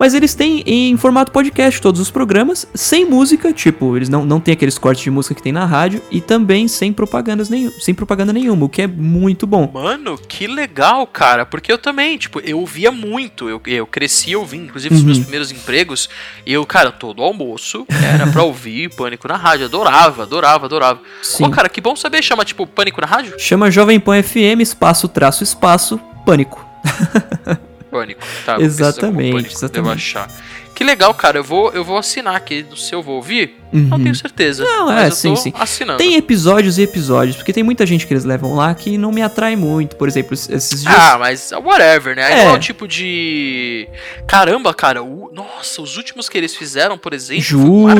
Mas eles têm em formato podcast todos os programas, sem música, tipo, eles não, não tem aqueles cortes de música que tem na rádio, e também sem propagandas nenhum, sem propaganda nenhuma, o que é muito bom. Mano, que legal, cara. Porque eu também, tipo, eu ouvia muito. Eu, eu cresci ouvindo, inclusive os Uhum. meus primeiros empregos. E eu, cara, todo almoço era pra ouvir Pânico na rádio. Adorava, adorava, adorava. Sim. Pô, cara, que bom saber. Chama, tipo, Pânico na rádio? Chama Jovem Pan FM, espaço, traço, espaço, Pânico. (laughs) Pânico. Tá, Exatamente, Pânico, exatamente. Devo achar. Que legal, cara. Eu vou, eu vou assinar aqui. Se eu vou ouvir, não Uhum. tenho certeza. Não, é, sim, sim. assinando. Tem episódios e episódios, porque tem muita gente que eles levam lá que não me atrai muito. Por exemplo, esses dias. Ah, mas whatever, né? É. É igual tipo de. Caramba, cara. o- Nossa, os últimos que eles fizeram, por exemplo,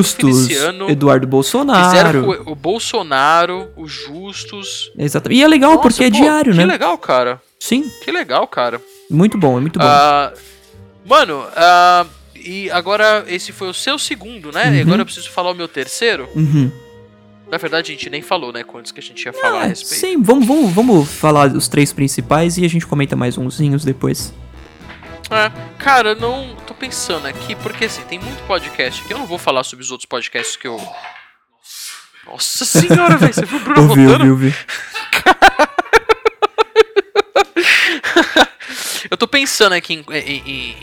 Feliciano. Eduardo Bolsonaro. Fizeram o, o Bolsonaro, o Justus. Exatamente. E é legal Nossa, porque é pô, diário, que né? legal, cara. Sim, Que legal, cara. Muito bom, é muito bom. Ah, mano, ah, e agora esse foi o seu segundo, né? E Uhum. agora eu preciso falar o meu terceiro. Uhum. Na verdade, a gente nem falou, né? Quantos que a gente ia falar a Ah, respeito. sim, vamos, vamos, vamos falar os três principais e a gente comenta mais umzinhos depois. É, cara, não. Tô pensando aqui, porque assim, tem muito podcast que eu não vou falar sobre os outros podcasts que eu. Nossa senhora, velho, você viu o Bruno Ouvi, ouvi, ouvi. Eu tô pensando aqui em, em- em-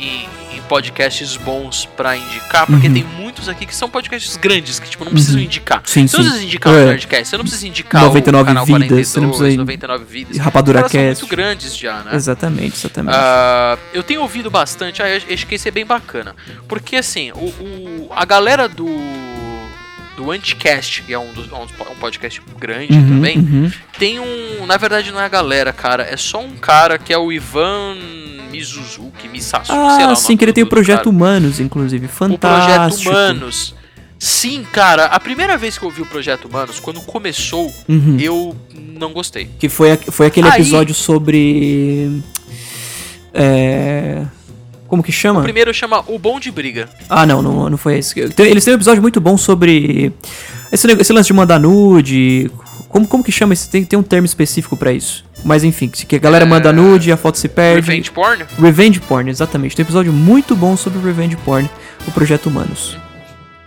em- podcasts bons pra indicar, porque Uhum. tem muitos aqui que são podcasts grandes, que tipo, não precisam Uhum. indicar. Sim, Você não precisa indicar É. o Nerdcast, você não precisa indicar 99 o canal vidas, 42, você não precisa ir- 99 vidas. Rapadura Os caras são Cast. muito grandes já, né? Exatamente, exatamente. Ah, eu tenho ouvido bastante, ah, acho que esse é bem bacana. Porque assim, o, o- a galera do. Do Anticast, que é um, dos, um, um podcast grande Uhum, também, uhum. tem um. Na verdade, não é a galera, cara. É só um cara que é o Ivan Mizuzuki, Misasu, sei lá. Ah, sim, que ele tem o Projeto cara. Humanos, inclusive. O Projeto Fantástico. Humanos. Sim, cara, a primeira vez que eu ouvi o Projeto Humanos, quando começou, Uhum. eu não gostei. Que foi, foi aquele Aí- episódio sobre. É. Como que chama? O primeiro chama O Bom de Briga. Ah, não, não, não foi esse. Eles têm um episódio muito bom sobre. Esse, esse lance de mandar nude. Como, como que chama isso? Tem, tem um termo específico pra isso. Mas enfim, que a galera É, manda nude e a foto se perde. Revenge Porn? Revenge Porn, exatamente. Tem um episódio muito bom sobre Revenge Porn, o Projeto Humanos.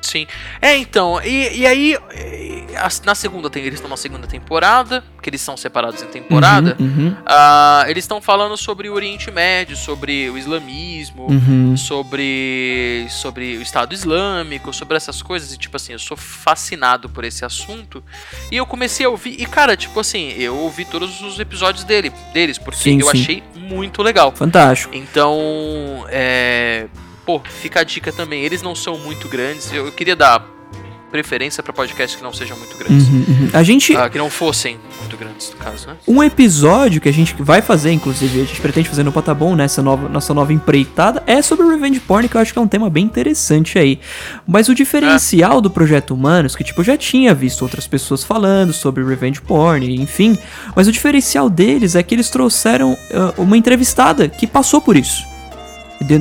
Sim. É, então, e, e aí, e, as- na segunda, tem- eles estão na segunda temporada, que eles são separados em temporada. Uhum, uhum, Ah, eles estão falando sobre o Oriente Médio, sobre o islamismo, uhum. sobre, sobre o Estado Islâmico, sobre essas coisas. E, tipo assim, eu sou fascinado por esse assunto. E eu comecei a ouvir, e cara, tipo assim, eu ouvi todos os episódios dele, deles, porque Sim, eu sim. achei muito legal. Fantástico. Então, é. Pô, fica a dica também. Eles não são muito grandes. Eu, eu queria dar preferência pra podcasts que não sejam muito grandes. Uhum, uhum. A gente. Ah, que não fossem muito grandes, no caso, né? Um episódio que a gente vai fazer, inclusive, a gente pretende fazer no Patabom, nessa nova, nossa nova empreitada, é sobre o Revenge Porn, que eu acho que é um tema bem interessante aí. Mas o diferencial do Projeto Humanos, que tipo, eu já tinha visto outras pessoas falando sobre Revenge Porn, enfim, mas o diferencial deles é que eles trouxeram ah, uma entrevistada que passou por isso.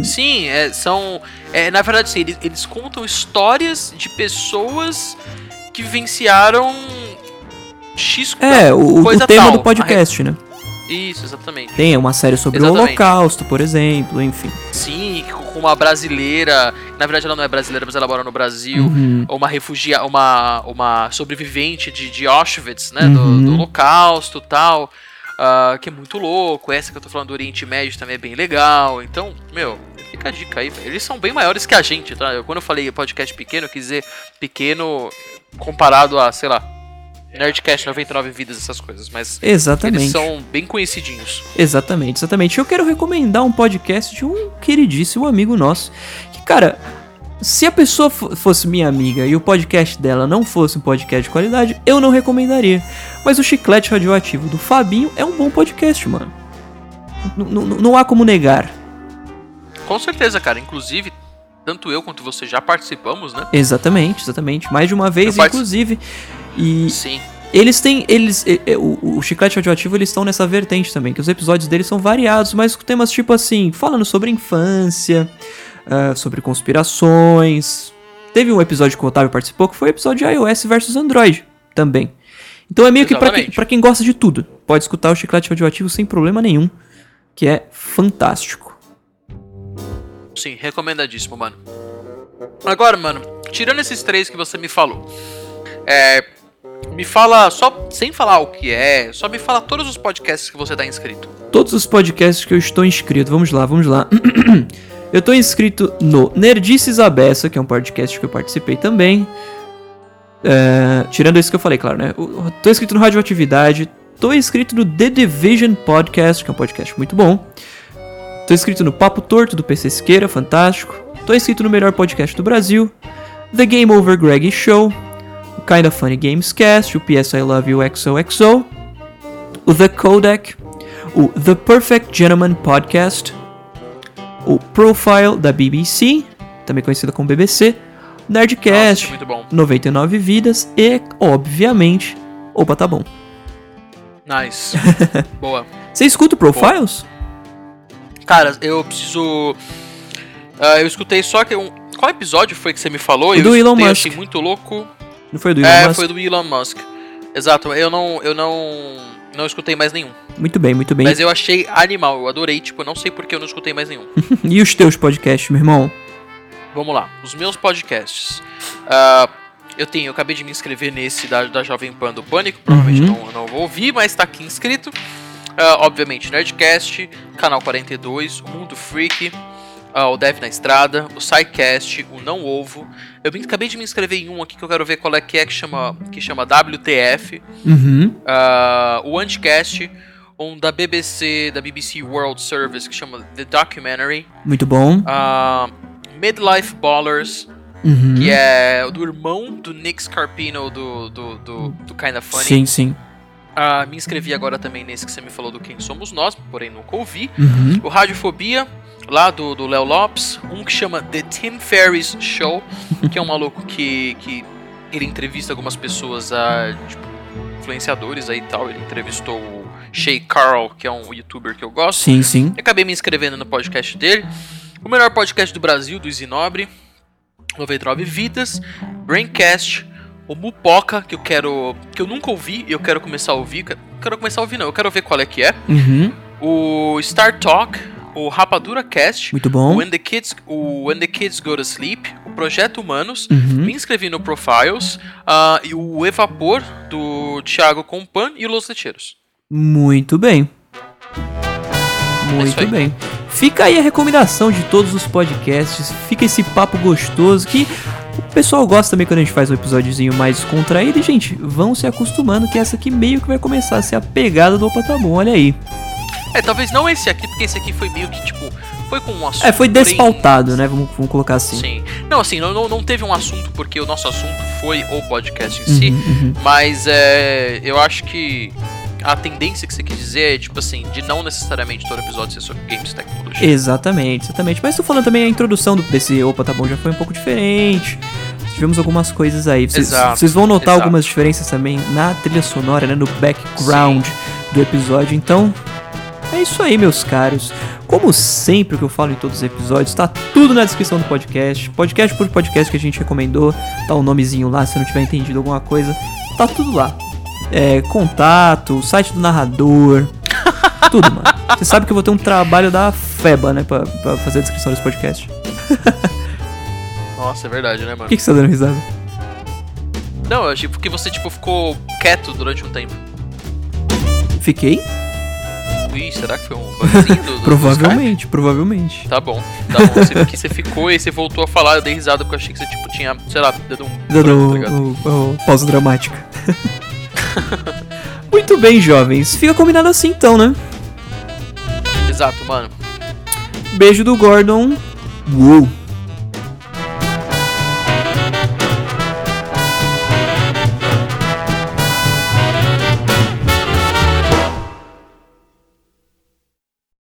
Sim, é, são. É, na verdade, sim, eles, eles contam histórias de pessoas que vivenciaram X É, o, o tema tal. do podcast, né? Isso, exatamente. Tem uma série sobre o Exatamente. Holocausto, por exemplo, enfim. Sim, com uma brasileira. Na verdade, ela não é brasileira, mas ela mora no Brasil. Uhum. Uma refugia, uma, uma sobrevivente de, de Auschwitz, né? Uhum. Do, do Holocausto e tal. Ah, que é muito louco. Essa que eu tô falando do Oriente Médio também é bem legal. Então, meu, fica a dica aí. velho. Eles são bem maiores que a gente, tá? Eu- quando eu falei podcast pequeno, eu quis dizer pequeno comparado a, sei lá, Nerdcast 99 Vidas, essas coisas. Mas Exatamente. eles são bem conhecidinhos. Exatamente, exatamente. Eu quero recomendar um podcast de um queridíssimo amigo nosso. Que, cara, se a pessoa fo- fosse minha amiga e o podcast dela não fosse um podcast de qualidade, eu não recomendaria. Mas o Chiclete Radioativo do Fabinho é um bom podcast, mano. N- Não há como negar. Com certeza, cara. Inclusive, tanto eu quanto você já participamos, né? Exatamente, exatamente. Mais de uma vez, Eu inclusive. E Sim. Eles têm. Eles, o, o Chiclete Radioativo eles estão nessa vertente também, que os episódios deles são variados, mas com temas tipo assim, falando sobre infância, ah, sobre conspirações. Teve um episódio que o Otávio participou que foi o episódio de iOS versus Android também. Então é meio que pra quem, pra quem gosta de tudo. Pode escutar o Chiclete Radioativo sem problema nenhum, que é fantástico. Sim, recomendadíssimo, mano. Agora, mano, tirando esses três que você me falou, é. Me fala, só sem falar o que é, só me fala todos os podcasts que você tá inscrito. Todos os podcasts que eu estou inscrito, vamos lá, vamos lá. (clears throat) eu tô inscrito no Nerdices Abessa, que é um podcast que eu participei também. É, tirando esse que eu falei, claro, né? Eu Tô inscrito no Radioatividade. Tô inscrito no The Division Podcast, que é um podcast muito bom. Tô inscrito no Papo Torto do PC Siqueira, fantástico. Tô inscrito no melhor podcast do Brasil. The Game Over Greg Show. O Kinda Funny Games Cast. O PS I Love You XOXO. O The Codec. O The Perfect Gentleman Podcast. O Profile da BBC, também conhecida como BBC. Nerdcast. Nossa, muito bom. 99 vidas e, obviamente, opa, tá bom. Nice. (laughs) Boa. Você escuta o Profiles? Cara, eu preciso. ah, eu escutei só que um. Qual episódio foi que você me falou? O eu do Elon escutei, Musk. achei muito louco. Não foi do Elon é, Musk? foi do Elon Musk. Exato, eu não. Eu não. Não escutei mais nenhum. Muito bem, muito bem. Mas eu achei animal, eu adorei, tipo, eu não sei porque eu não escutei mais nenhum. (laughs) e os teus podcasts, meu irmão? Vamos lá, os meus podcasts. Ah, eu tenho, eu acabei de me inscrever nesse da, da Jovem Pan do Pânico, provavelmente Uhum. não, não vou ouvir, mas tá aqui inscrito. Ah, obviamente, Nerdcast, Canal 42, o Mundo Freak, ah, o Dev na Estrada, o SciCast, o Não Ovo. Eu acabei de me inscrever em um aqui que eu quero ver qual é que é, que chama, que chama WTF. Uhum. Ah, o Anticast, um da BBC, da BBC World Service, que chama The Documentary. Muito bom. Ah, Midlife Ballers, Uhum. que é o do irmão do Nick Scarpino do, do, do, do Kinda Funny. Sim, sim. Ah, me inscrevi agora também nesse que você me falou do Quem Somos Nós, porém nunca ouvi. Uhum. O Radiofobia, lá do do Léo Lopes. Um que chama The Tim Ferriss Show, que é um maluco que, que ele entrevista algumas pessoas, ah, tipo, influenciadores aí e tal. Ele entrevistou o Shay Carl, que é um youtuber que eu gosto. Sim, sim. Eu acabei me inscrevendo no podcast dele. O melhor podcast do Brasil, do Isinobre. 99 Vidas. Braincast. O Mupoca, que eu quero. que eu nunca ouvi e eu quero começar a ouvir. Eu quero começar a ouvir, não. Eu quero ver qual é que é. Uhum. O Star Talk. O Rapadura Cast. Muito O bom. When the, Kids, o When the Kids Go to Sleep. O Projeto Humanos. Uhum. Me inscrevi no Profiles. ah, e o Evapor, do Thiago Compan. E o Los Lecheiros. Muito bem. É Muito aí. bem. Fica aí a recomendação de todos os podcasts. Fica esse papo gostoso que o pessoal gosta também quando a gente faz um episódiozinho mais contraído. E, gente, vão se acostumando que essa aqui meio que vai começar a ser a pegada do Opa Tá Bom, olha aí. É, talvez não esse aqui, porque esse aqui foi meio que, tipo, foi com um assunto. É, foi despautado, né? Vamos, vamos colocar assim. Sim. Não, assim, não, não, teve um assunto, porque o nosso assunto foi o podcast em si, Uhum, uhum. mas é, eu acho que a tendência que você quis dizer é, tipo assim, de não necessariamente todo episódio ser sobre games e tecnologia. Exatamente, exatamente. Mas tô falando também a introdução do- desse Opa Tá Bom já foi um pouco diferente. Tivemos algumas coisas aí. Vocês vão notar exato. algumas diferenças também na trilha sonora, né? No background do episódio. Então, é isso aí, meus caros. Como sempre o que eu falo em todos os episódios, tá tudo na descrição do podcast. Podcast por podcast que a gente recomendou. Tá o nomezinho lá, se não tiver entendido alguma coisa. Tá tudo lá. É, contato, site do narrador. (laughs) Tudo, mano. Você sabe que eu vou ter um trabalho da FEBA, né? Pra, pra fazer a descrição desse podcast. Nossa, é verdade, né, Por mano? que, que você tá dando risada? Não, eu achei porque você, tipo, ficou quieto durante um tempo. Fiquei? Será que foi um bugzinho do, do Provavelmente, provavelmente. Skype? Tá bom, tá bom. Você, porque você ficou e você voltou a falar, eu dei risada porque eu achei que você, tipo, tinha, sei lá, dado um... Dando branco, o, tá o- o pausa dramática. (laughs) Muito bem, jovens. Fica combinado assim então, né? Exato, mano. Beijo do Gordon. Uou.